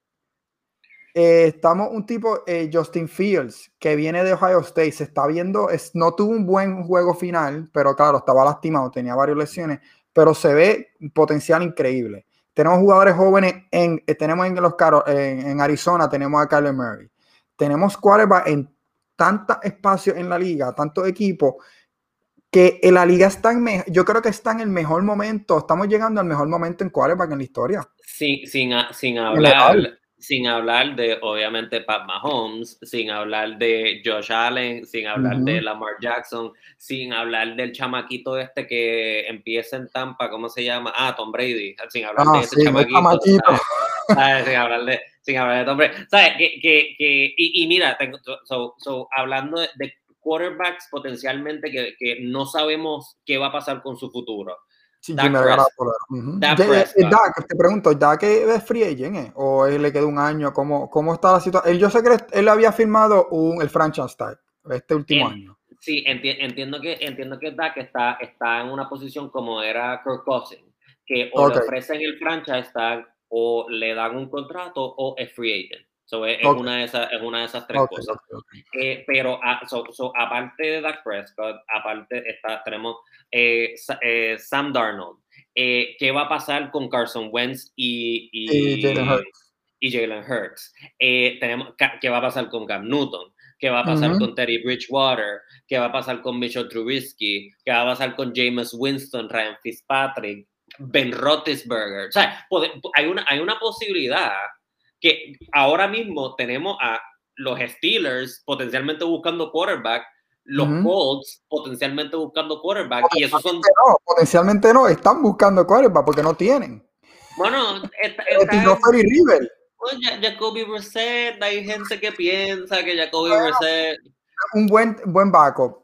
Eh, estamos un tipo, eh, Justin Fields, que viene de Ohio State, se está viendo, es, no tuvo un buen juego final, pero claro, estaba lastimado, tenía varias lesiones, pero se ve potencial increíble. Tenemos jugadores jóvenes en, eh, tenemos en los en, en, Arizona, tenemos a Kyler Murray. Tenemos quarterback en tantos espacios en la liga, tantos equipos, que la liga está en, yo creo que está en el mejor momento, estamos llegando al mejor momento en quarterback en la historia. Sí, sin, sin hablar, sin hablar de, obviamente, Pat Mahomes, sin hablar de Josh Allen, sin hablar de Lamar Jackson, sin hablar del chamaquito este que empieza en Tampa, ¿cómo se llama? Ah, Tom Brady, sin hablar de ah, ese chamaquito. Sin hablar de, sin hablar de Tom Brady. ¿Sabes? Que, que, que, y, mira, tengo, so, hablando de, quarterbacks potencialmente que, que no sabemos qué va a pasar con su futuro. Sí, Dak Dak, te pregunto, ¿Dak es free agent eh? o él le queda un año? ¿Cómo, cómo está la situación? Yo sé que él había firmado un, el franchise tag este último año. Sí, entiendo que entiendo que Dak está, está en una posición como era Kirk Cousins, que o le ofrecen el franchise tag o le dan un contrato o es free agent. Es, una de esas, es una de esas tres cosas. Eh, pero ah, aparte de Dak Prescott, aparte está, tenemos eh, eh, Sam Darnold. Eh, ¿Qué va a pasar con Carson Wentz y, y, Jalen Hurts? tenemos, ¿Qué va a pasar con Cam Newton? ¿Qué va a pasar con Terry Bridgewater? ¿Qué va a pasar con Mitchell Trubisky? ¿Qué va a pasar con James Winston, Ryan Fitzpatrick, Ben Roethlisberger? O sea, hay una, hay una posibilidad que ahora mismo tenemos a los Steelers potencialmente buscando quarterback los Colts potencialmente buscando quarterback y esos son no, potencialmente no están buscando quarterback porque no tienen. Bueno está, River. Jacoby Brissett hay gente que piensa que Jacoby bueno, Brissett un buen buen backup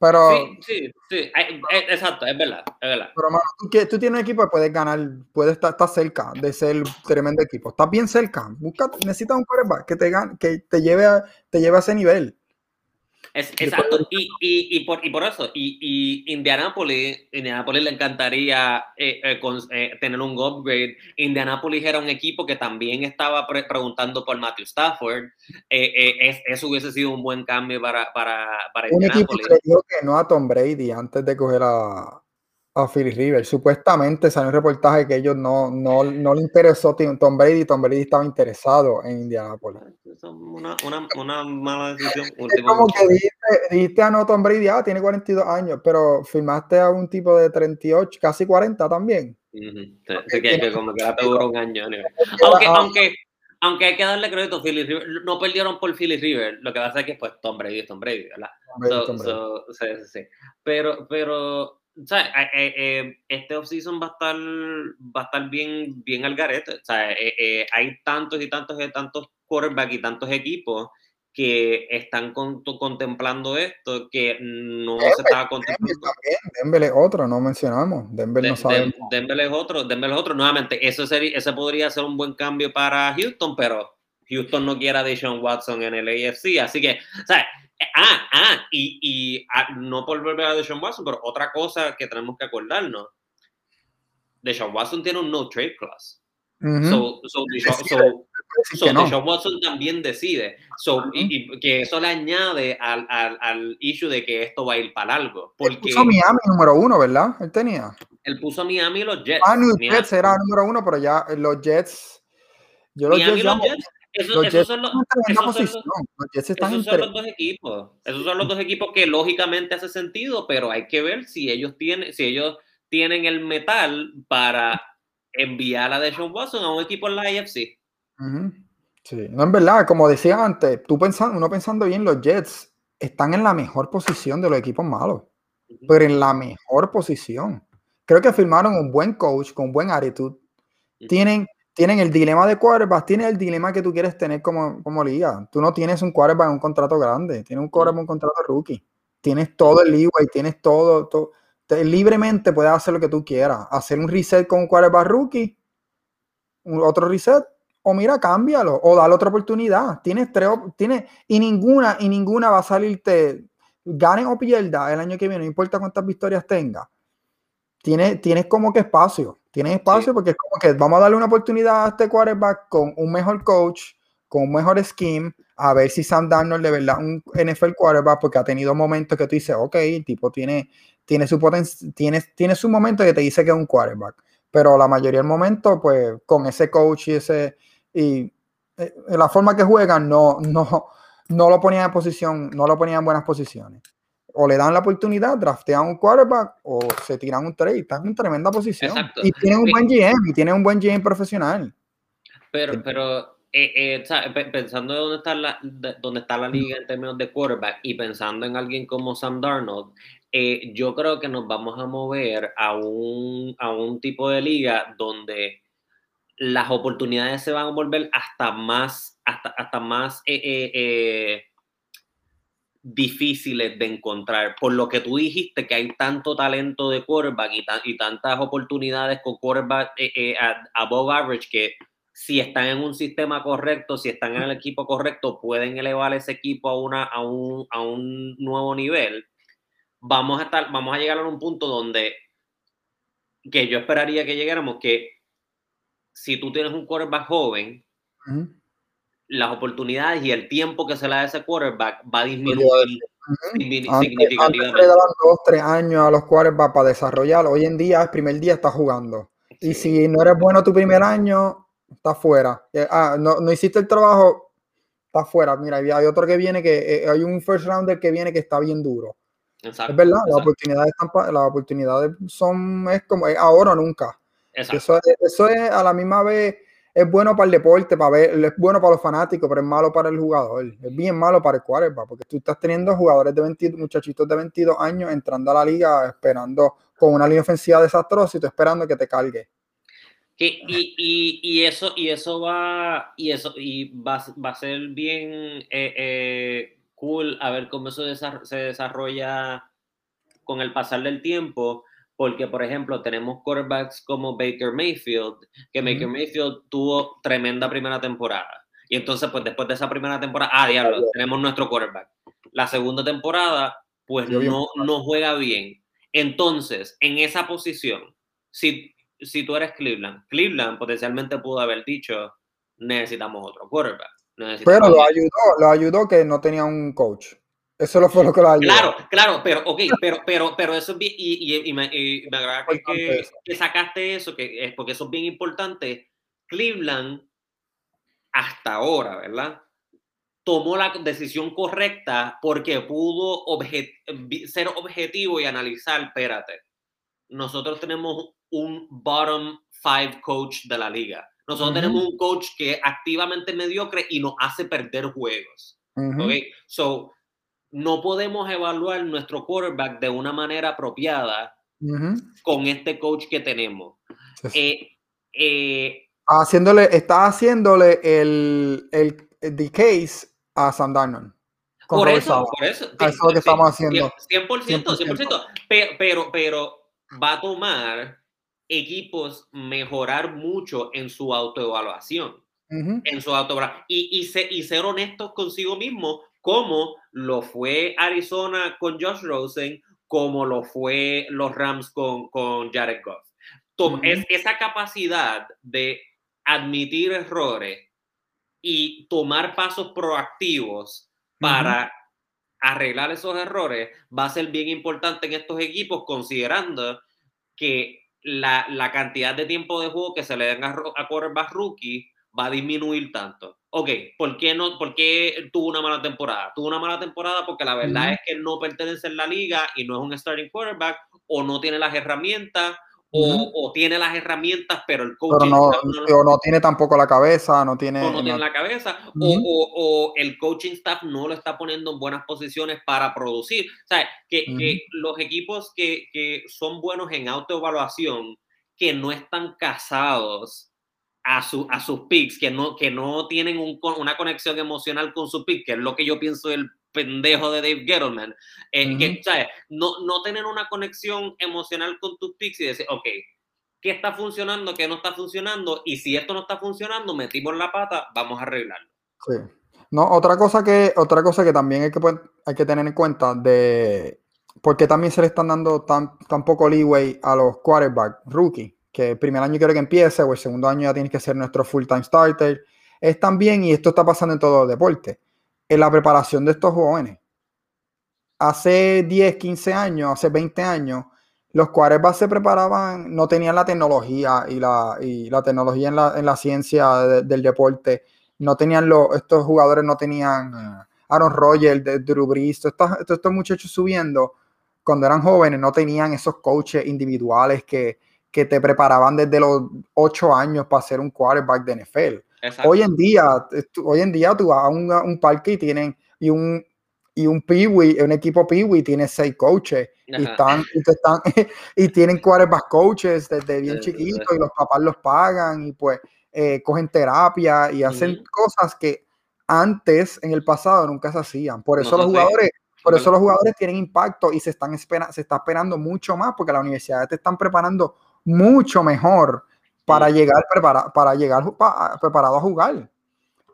pero sí sí sí eh, exacto es verdad es verdad. Pero mano, tú, tú, tienes un equipo que puedes ganar puedes estar, estar, cerca de ser tremendo equipo. Estás bien cerca busca necesitas un quarterback que te que te lleve a, te lleve a ese nivel es, exacto, y, y, y, por, y por eso, y, y Indianapolis, Indianapolis le encantaría eh, eh, con, eh, tener un upgrade. Indianapolis era un equipo que también estaba preguntando por Matthew Stafford. Es, eso hubiese sido un buen cambio para, para, para un Indianapolis. equipo que le dijo que no a Tom Brady antes de coger a, a Philly River. Supuestamente salió un reportaje que ellos no, no, no le interesó Tom Brady, Tom Brady estaba interesado en Indianapolis. Una, una, una mala decisión. Es como que dijiste, a no Tom Brady, ah, tiene 42 años, pero firmaste a un tipo de 38, casi 40 también. que, que, como que te duró un año. Aunque, aunque, aunque hay que darle crédito a Philly River, no perdieron por Philly River, lo que va a hacer que pues Tom Brady es Tom Brady, ¿verdad? sí, sí, sí. Pero, pero o sea, eh, eh, eh, este offseason va a estar va a estar bien, bien al garete. O sea, hay tantos y tantos y tantos quarterbacks y tantos equipos que están contemplando esto que no se estaba contemplando. Denver es otro, no mencionamos. Denver no sabe. Denver es otro, Denver es otro. Nuevamente, eso sería, ese podría ser un buen cambio para Houston, pero Houston no quiere a Deshaun Watson en el AFC, así que, o sea, Ah, ah, y, y ah, no por volver a Deshaun Watson, pero otra cosa que tenemos que acordarnos. Deshaun Watson tiene un no trade clause. So, so, Deshaun, Watson también decide. So, y, que eso le añade al, al, al, issue de que esto va a ir para algo. Porque él puso Miami número uno, ¿verdad? Él tenía. Él puso Miami y los Jets. Ah, los Jets era número uno, pero ya los Jets. Yo los Miami Jets, los Jets esos, son los, dos equipos. Esos son los dos equipos que lógicamente hace sentido, pero hay que ver si ellos tienen, si ellos tienen el metal para enviar a Deshaun Watson a un equipo en la AFC. Sí, no es verdad, como decía antes, tú pensando, uno pensando bien, los Jets están en la mejor posición de los equipos malos, pero en la mejor posición. Creo que firmaron un buen coach con buen actitud. Tienen tienen el dilema de quarterback, tienen el dilema que tú quieres tener como, como liga. Tú no tienes un quarterback en un contrato grande, tienes un quarterback en un contrato rookie. Tienes todo el leeway, tienes todo, todo libremente puedes hacer lo que tú quieras. Hacer un reset con un quarterback rookie, un otro reset, o mira, cámbialo, o dale otra oportunidad. Tienes tres, tienes, y ninguna, y ninguna va a salirte, gane o pierda el año que viene, no importa cuántas victorias tenga. Tienes, tienes como que espacio. Tienes espacio porque es como que vamos a darle una oportunidad a este quarterback con un mejor coach, con un mejor scheme, a ver si Sam Darnold de verdad un NFL quarterback, porque ha tenido momentos que tú dices, ok, el tipo tiene, tiene su tiene, tiene su momento que te dice que es un quarterback, pero la mayoría del momento, pues con ese coach y ese, y eh, la forma que juegan, no, no, no lo ponían en posición, no lo ponían en buenas posiciones o le dan la oportunidad, draftean un quarterback o se tiran un trade. Están en tremenda posición. Y tienen un buen GM y tienen un buen GM profesional. Pero, pero eh, pensando de dónde está la, dónde está la liga en términos de quarterback y pensando en alguien como Sam Darnold, eh, yo creo que nos vamos a mover a un, a un tipo de liga donde las oportunidades se van a volver hasta más, hasta, hasta más eh, difíciles de encontrar. Por lo que tú dijiste que hay tanto talento de quarterback y, y tantas oportunidades con quarterback above average que si están en un sistema correcto, si están en el equipo correcto, pueden elevar ese equipo a, una, a, un, a un nuevo nivel. Vamos a, estar, vamos a llegar a un punto donde que yo esperaría que llegáramos, que si tú tienes un quarterback joven, las oportunidades y el tiempo que se le da a ese quarterback va a disminuir significativamente. Antes le daban dos, tres años a los quarterbacks para desarrollar. Hoy en día, el primer día está jugando. Y si no eres bueno tu primer año, está fuera. Eh, ah, no, no hiciste el trabajo, está fuera. Mira, hay otro que viene que eh, hay un first rounder que viene que está bien duro. Exacto, es verdad, las oportunidades, las oportunidades son es como ahora o nunca. Eso, es, eso es a la misma vez es bueno para el deporte, para ver, es bueno para los fanáticos, pero es malo para el jugador. Es bien malo para el quarterback, porque tú estás teniendo jugadores de 22, muchachitos de 22 años entrando a la liga esperando con una línea ofensiva desastrosa y tú esperando que te cargue y, eso, y eso va, y eso, y va, va a ser bien eh, eh, cool a ver cómo eso se desarrolla con el pasar del tiempo, porque por ejemplo tenemos quarterbacks como Baker Mayfield, que Baker Mayfield tuvo tremenda primera temporada. Y entonces, pues después de esa primera temporada, ah, diablo, tenemos nuestro quarterback. La segunda temporada, pues no, no juega bien. Entonces, en esa posición, si si tú eres Cleveland, Cleveland potencialmente pudo haber dicho, necesitamos otro quarterback. pero lo ayudó, lo ayudó que no tenía un coach. Eso fue lo que lo ayudó. Claro, claro, pero, ok, pero, pero, pero eso es bien, y, y, me, me, agrada que, que, sacaste eso, que es porque eso es bien importante. Cleveland, hasta ahora, ¿verdad? Tomó la decisión correcta porque pudo ser objetivo y analizar, espérate, nosotros tenemos un bottom five coach de la liga. Nosotros tenemos un coach que es activamente mediocre y nos hace perder juegos. So, no podemos evaluar nuestro quarterback de una manera apropiada con este coach que tenemos. Eh, eh, haciéndole, está haciéndole el, el, the case a Sam Darnold. Por eso, por eso. eso es lo que estamos haciendo. 100%, 100%. 100%. Pero, pero, pero va a tomar equipos mejorar mucho en su autoevaluación. En su autoevaluación. Y, y, y, ser honestos consigo mismo, como lo fue Arizona con Josh Rosen, como lo fue los Rams con, con Jared Goff. es, esa capacidad de admitir errores y tomar pasos proactivos para arreglar esos errores va a ser bien importante en estos equipos, considerando que la, la cantidad de tiempo de juego que se le den a, a quarterback rookie va a disminuir tanto. Ok, ¿por qué, no, ¿por qué tuvo una mala temporada? Tuvo una mala temporada porque la verdad es que no pertenece en la liga y no es un starting quarterback o no tiene las herramientas o, tiene las herramientas, pero el coach no, no, tiene tampoco la cabeza, no tiene, no tiene la cabeza, o, el coaching staff no lo está poniendo en buenas posiciones para producir. O sea, que, que los equipos que, que, son buenos en autoevaluación, que no están casados a, su, a sus picks, que no, que no tienen un, una conexión emocional con su pick, que es lo que yo pienso del pendejo de Dave Gettleman, eh, que, ¿sabes? No, no tener una conexión emocional con tus picks y decir, ok, ¿qué está funcionando, qué no está funcionando? Y si esto no está funcionando, metimos la pata, vamos a arreglarlo. Sí. No, otra cosa que, otra cosa que también hay que, hay que tener en cuenta de porque también se le están dando tan, tan poco leeway a los quarterbacks rookie, que el primer año quiero que empiece o el segundo año ya tienes que ser nuestro full-time starter. Es también, y esto está pasando en todo el deporte, en la preparación de estos jóvenes. Hace 10, 15 años, hace 20 años, los quarterbacks se preparaban, no tenían la tecnología y la, y la tecnología en la, en la ciencia del deporte, no tenían los, estos jugadores no tenían uh, Aaron Rodgers, Drew Brees, estos, estos, muchachos subiendo, cuando eran jóvenes no tenían esos coaches individuales que, que te preparaban desde los 8 años para ser un quarterback de NFL Hoy en día, hoy en día tú vas a un, un parque y tienen y un y un Peewee, un equipo Peewee tiene seis coaches y están, y, están y tienen quarterback coaches desde bien chiquitos y los papás los pagan y pues eh, cogen terapia y hacen cosas que antes en el pasado nunca se hacían. Por eso los jugadores, por eso los jugadores tienen impacto y se están espera, se está esperando mucho más porque las universidades te están preparando mucho mejor para llegar prepara, para llegar preparado a jugar.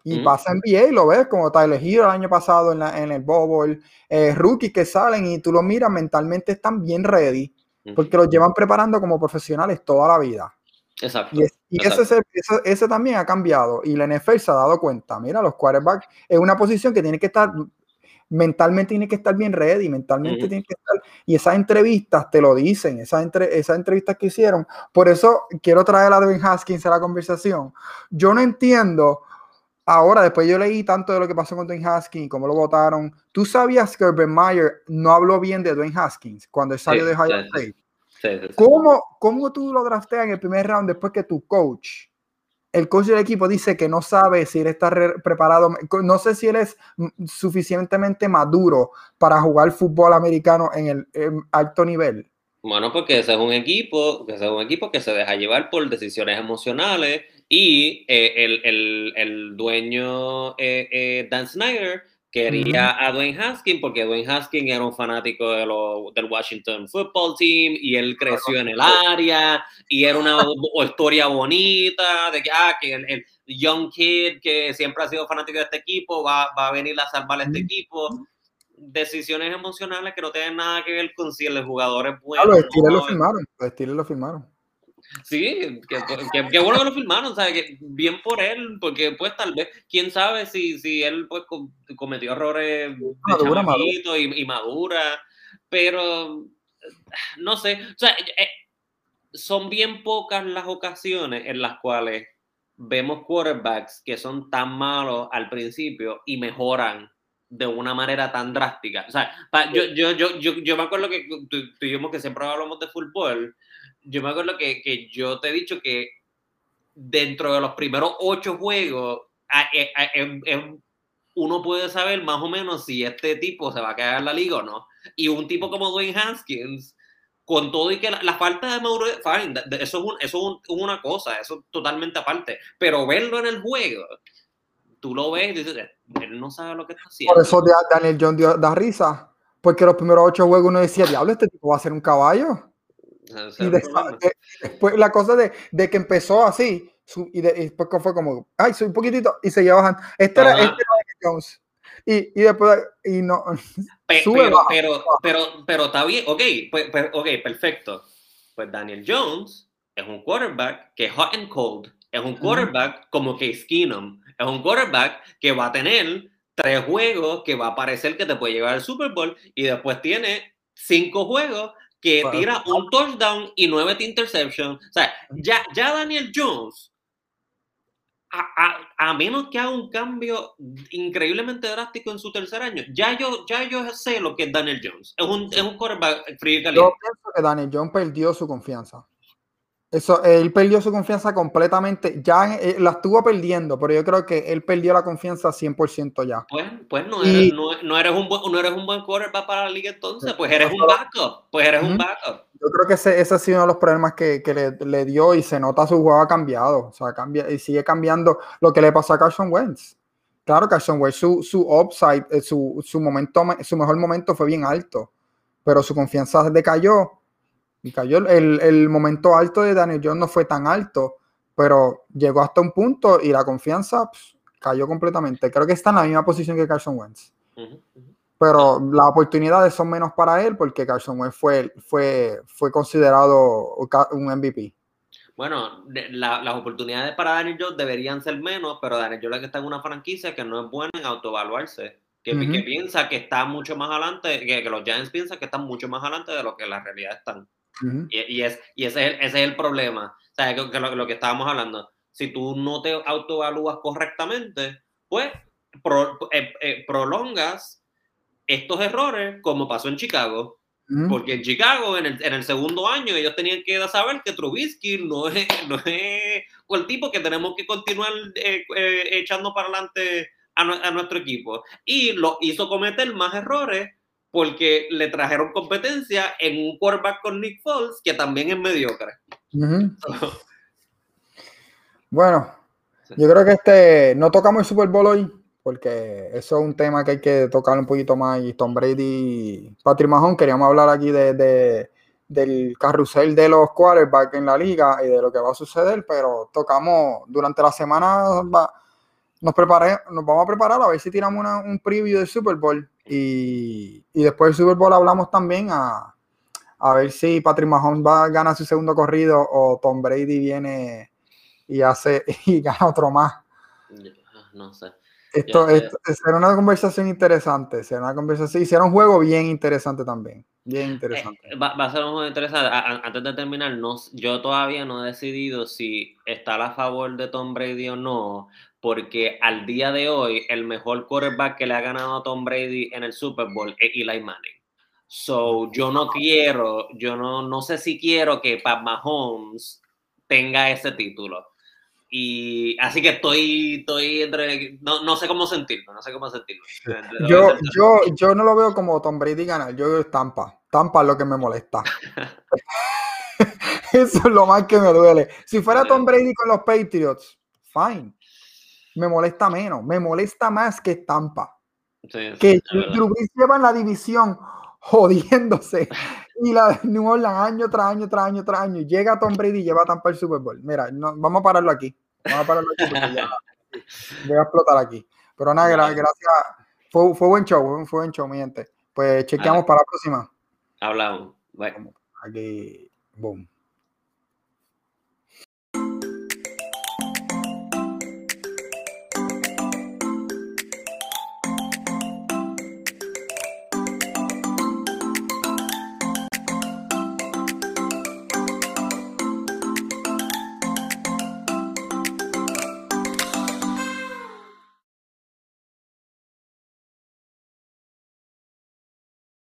Y pasa en NBA y lo ves como Tyler Hero el año pasado en, en el Bowl, eh, rookies que salen y tú lo miras mentalmente están bien ready porque los llevan preparando como profesionales toda la vida. Exacto. Y, Ese, ese, también ha cambiado y la NFL se ha dado cuenta. Mira, los quarterbacks es una posición que tiene que estar mentalmente tiene que estar bien ready, mentalmente tiene que estar, y esas entrevistas te lo dicen, esas, entre, esas entrevistas que hicieron, por eso quiero traer a Devin Haskins a la conversación. Yo no entiendo, ahora después yo leí tanto de lo que pasó con Dwayne Haskins cómo lo votaron, ¿tú sabías que Urban Meyer no habló bien de Dwayne Haskins cuando él salió de Ohio State? ¿Cómo, ¿Cómo tú lo drafteas en el primer round después que tu coach el coach del equipo dice que no sabe si él está preparado, no sé si él es suficientemente maduro para jugar fútbol americano en el alto nivel. Bueno, porque ese es un equipo, ese es un equipo que se deja llevar por decisiones emocionales y eh, el, el, el, dueño eh, eh, Dan Snyder quería a Dwayne Haskins porque Dwayne Haskins era un fanático de lo, del Washington Football Team y él creció en el área y era una historia bonita de que, ah, que el, young kid que siempre ha sido fanático de este equipo va, va a venir a salvar a este equipo. Decisiones emocionales que no tienen nada que ver con si el jugador es bueno. Ah, los Steelers lo firmaron, los Steelers lo firmaron. Sí, qué bueno que lo filmaron, o sea, que bien por él, porque pues tal vez, quién sabe si, si él pues cometió errores de madura, Y, madura, pero no sé, o sea, eh, son bien pocas las ocasiones en las cuales vemos quarterbacks que son tan malos al principio y mejoran de una manera tan drástica. O sea, yo, yo, yo, yo, yo me acuerdo que tuvimos que siempre hablamos de fútbol yo me acuerdo que, que, yo te he dicho que dentro de los primeros ocho juegos, e, em, em, uno puede saber más o menos si este tipo se va a quedar en la liga o no. Y un tipo como Dwayne Haskins, con todo y que la, falta de madurez, eso, es eso es una cosa, eso es totalmente aparte. Pero verlo en el juego, tú lo ves y dices, él no sabe lo que está haciendo. Por eso Daniel John dio, da risa, porque los primeros ocho juegos uno decía, diablo, este tipo va a ser un caballo y después, la cosa de, de, que empezó así, y, después fue como, ay, soy un poquitito, y seguía bajando. Este era, este era Jones. Y, y, después, y no. Pero, pero, pero, pero, está bien, ok, pues, pues, ok, perfecto. Pues Daniel Jones es un quarterback que es hot and cold, es un quarterback como Case Keenum, es un quarterback que va a tener tres juegos que va a parecer que te puede llevar al Super Bowl y después tiene cinco juegos que tira un touchdown y nueve interceptions. O sea, ya, ya Daniel Jones, a, menos que haga un cambio increíblemente drástico en su tercer año, ya yo, ya yo sé lo que es Daniel Jones. Es un, es un quarterback frío y caliente. Yo pienso que Daniel Jones perdió su confianza. Eso, él perdió su confianza completamente. Ya eh, la estuvo perdiendo, pero yo creo que él perdió la confianza 100% ya. Pues, pues no, eres, no, eres un buen, no eres un buen quarterback para la liga entonces, pues eres un backup. Pues eres un backup. Yo creo que ese, ese ha sido uno de los problemas que, que le, le, dio y se nota su juego ha cambiado. O sea, cambia, y sigue cambiando lo que le pasó a Carson Wentz. Claro, Carson Wentz, su, su upside, eh, su, su, momento, su mejor momento fue bien alto, pero su confianza decayó y cayó el, el, momento alto de Daniel Jones no fue tan alto, pero llegó hasta un punto y la confianza pues, cayó completamente. Creo que está en la misma posición que Carson Wentz. Pero las oportunidades son menos para él porque Carson Wentz fue, fue, fue considerado un MVP. Bueno, las oportunidades para Daniel Jones deberían ser menos, pero Daniel Jones que está en una franquicia que no es buena en autoevaluarse. Que, que piensa que está mucho más adelante, que, que, los Giants piensan que están mucho más adelante de lo que la realidad están y, es, y ese, es el, ese es el problema. O sea, que, lo, que estábamos hablando. Si tú no te autoevalúas correctamente, pues eh, eh, prolongas estos errores como pasó en Chicago. Porque en Chicago, en el, en el, segundo año, ellos tenían que saber que Trubisky no es, no es el tipo que tenemos que continuar eh, eh, echando para adelante a, a, nuestro equipo. Y lo hizo cometer más errores porque le trajeron competencia en un quarterback con Nick Foles, que también es mediocre. bueno, yo creo que este no tocamos el Super Bowl hoy, porque eso es un tema que hay que tocar un poquito más. Y Tom Brady, Patrick Mahon, queríamos hablar aquí de, del carrusel de los quarterbacks en la liga y de lo que va a suceder, pero tocamos durante la semana, nos, preparé, nos vamos a preparar a ver si tiramos un preview del Super Bowl y, después del Super Bowl hablamos también a, a ver si Patrick Mahomes va a ganar su segundo corrido o Tom Brady viene y hace y gana otro más. No sé. Esto, será una conversación interesante, será una conversación, y será un juego bien interesante también, bien interesante. Eh, va, a ser un juego interesante. antes de terminar, no, yo todavía no he decidido si está a favor de Tom Brady o no, porque al día de hoy el mejor quarterback que le ha ganado a Tom Brady en el Super Bowl es Eli Manning. So, yo no quiero, yo no, no sé si quiero que Pat Mahomes tenga ese título. Y así que estoy, estoy entre. No, no sé cómo sentirlo, no sé cómo sentirlo. Yo, yo, yo no lo veo como Tom Brady ganar, yo veo Tampa. Tampa es lo que me molesta. Eso es lo más que me duele. Si fuera Tom Brady con los Patriots, fine. Me molesta menos, me molesta más que Tampa. que Drew lleva en la división jodiéndose y la de New Orleans año tras año tras año tras año. Llega Tom Brady y lleva a Tampa el Super Bowl. Mira, no, vamos a pararlo aquí. Vamos a pararlo aquí porque ya voy a explotar aquí. Pero nada, gracias. Fue, fue, buen show, fue buen show, mi gente. Pues chequeamos para la próxima. Hablamos. Aquí, boom.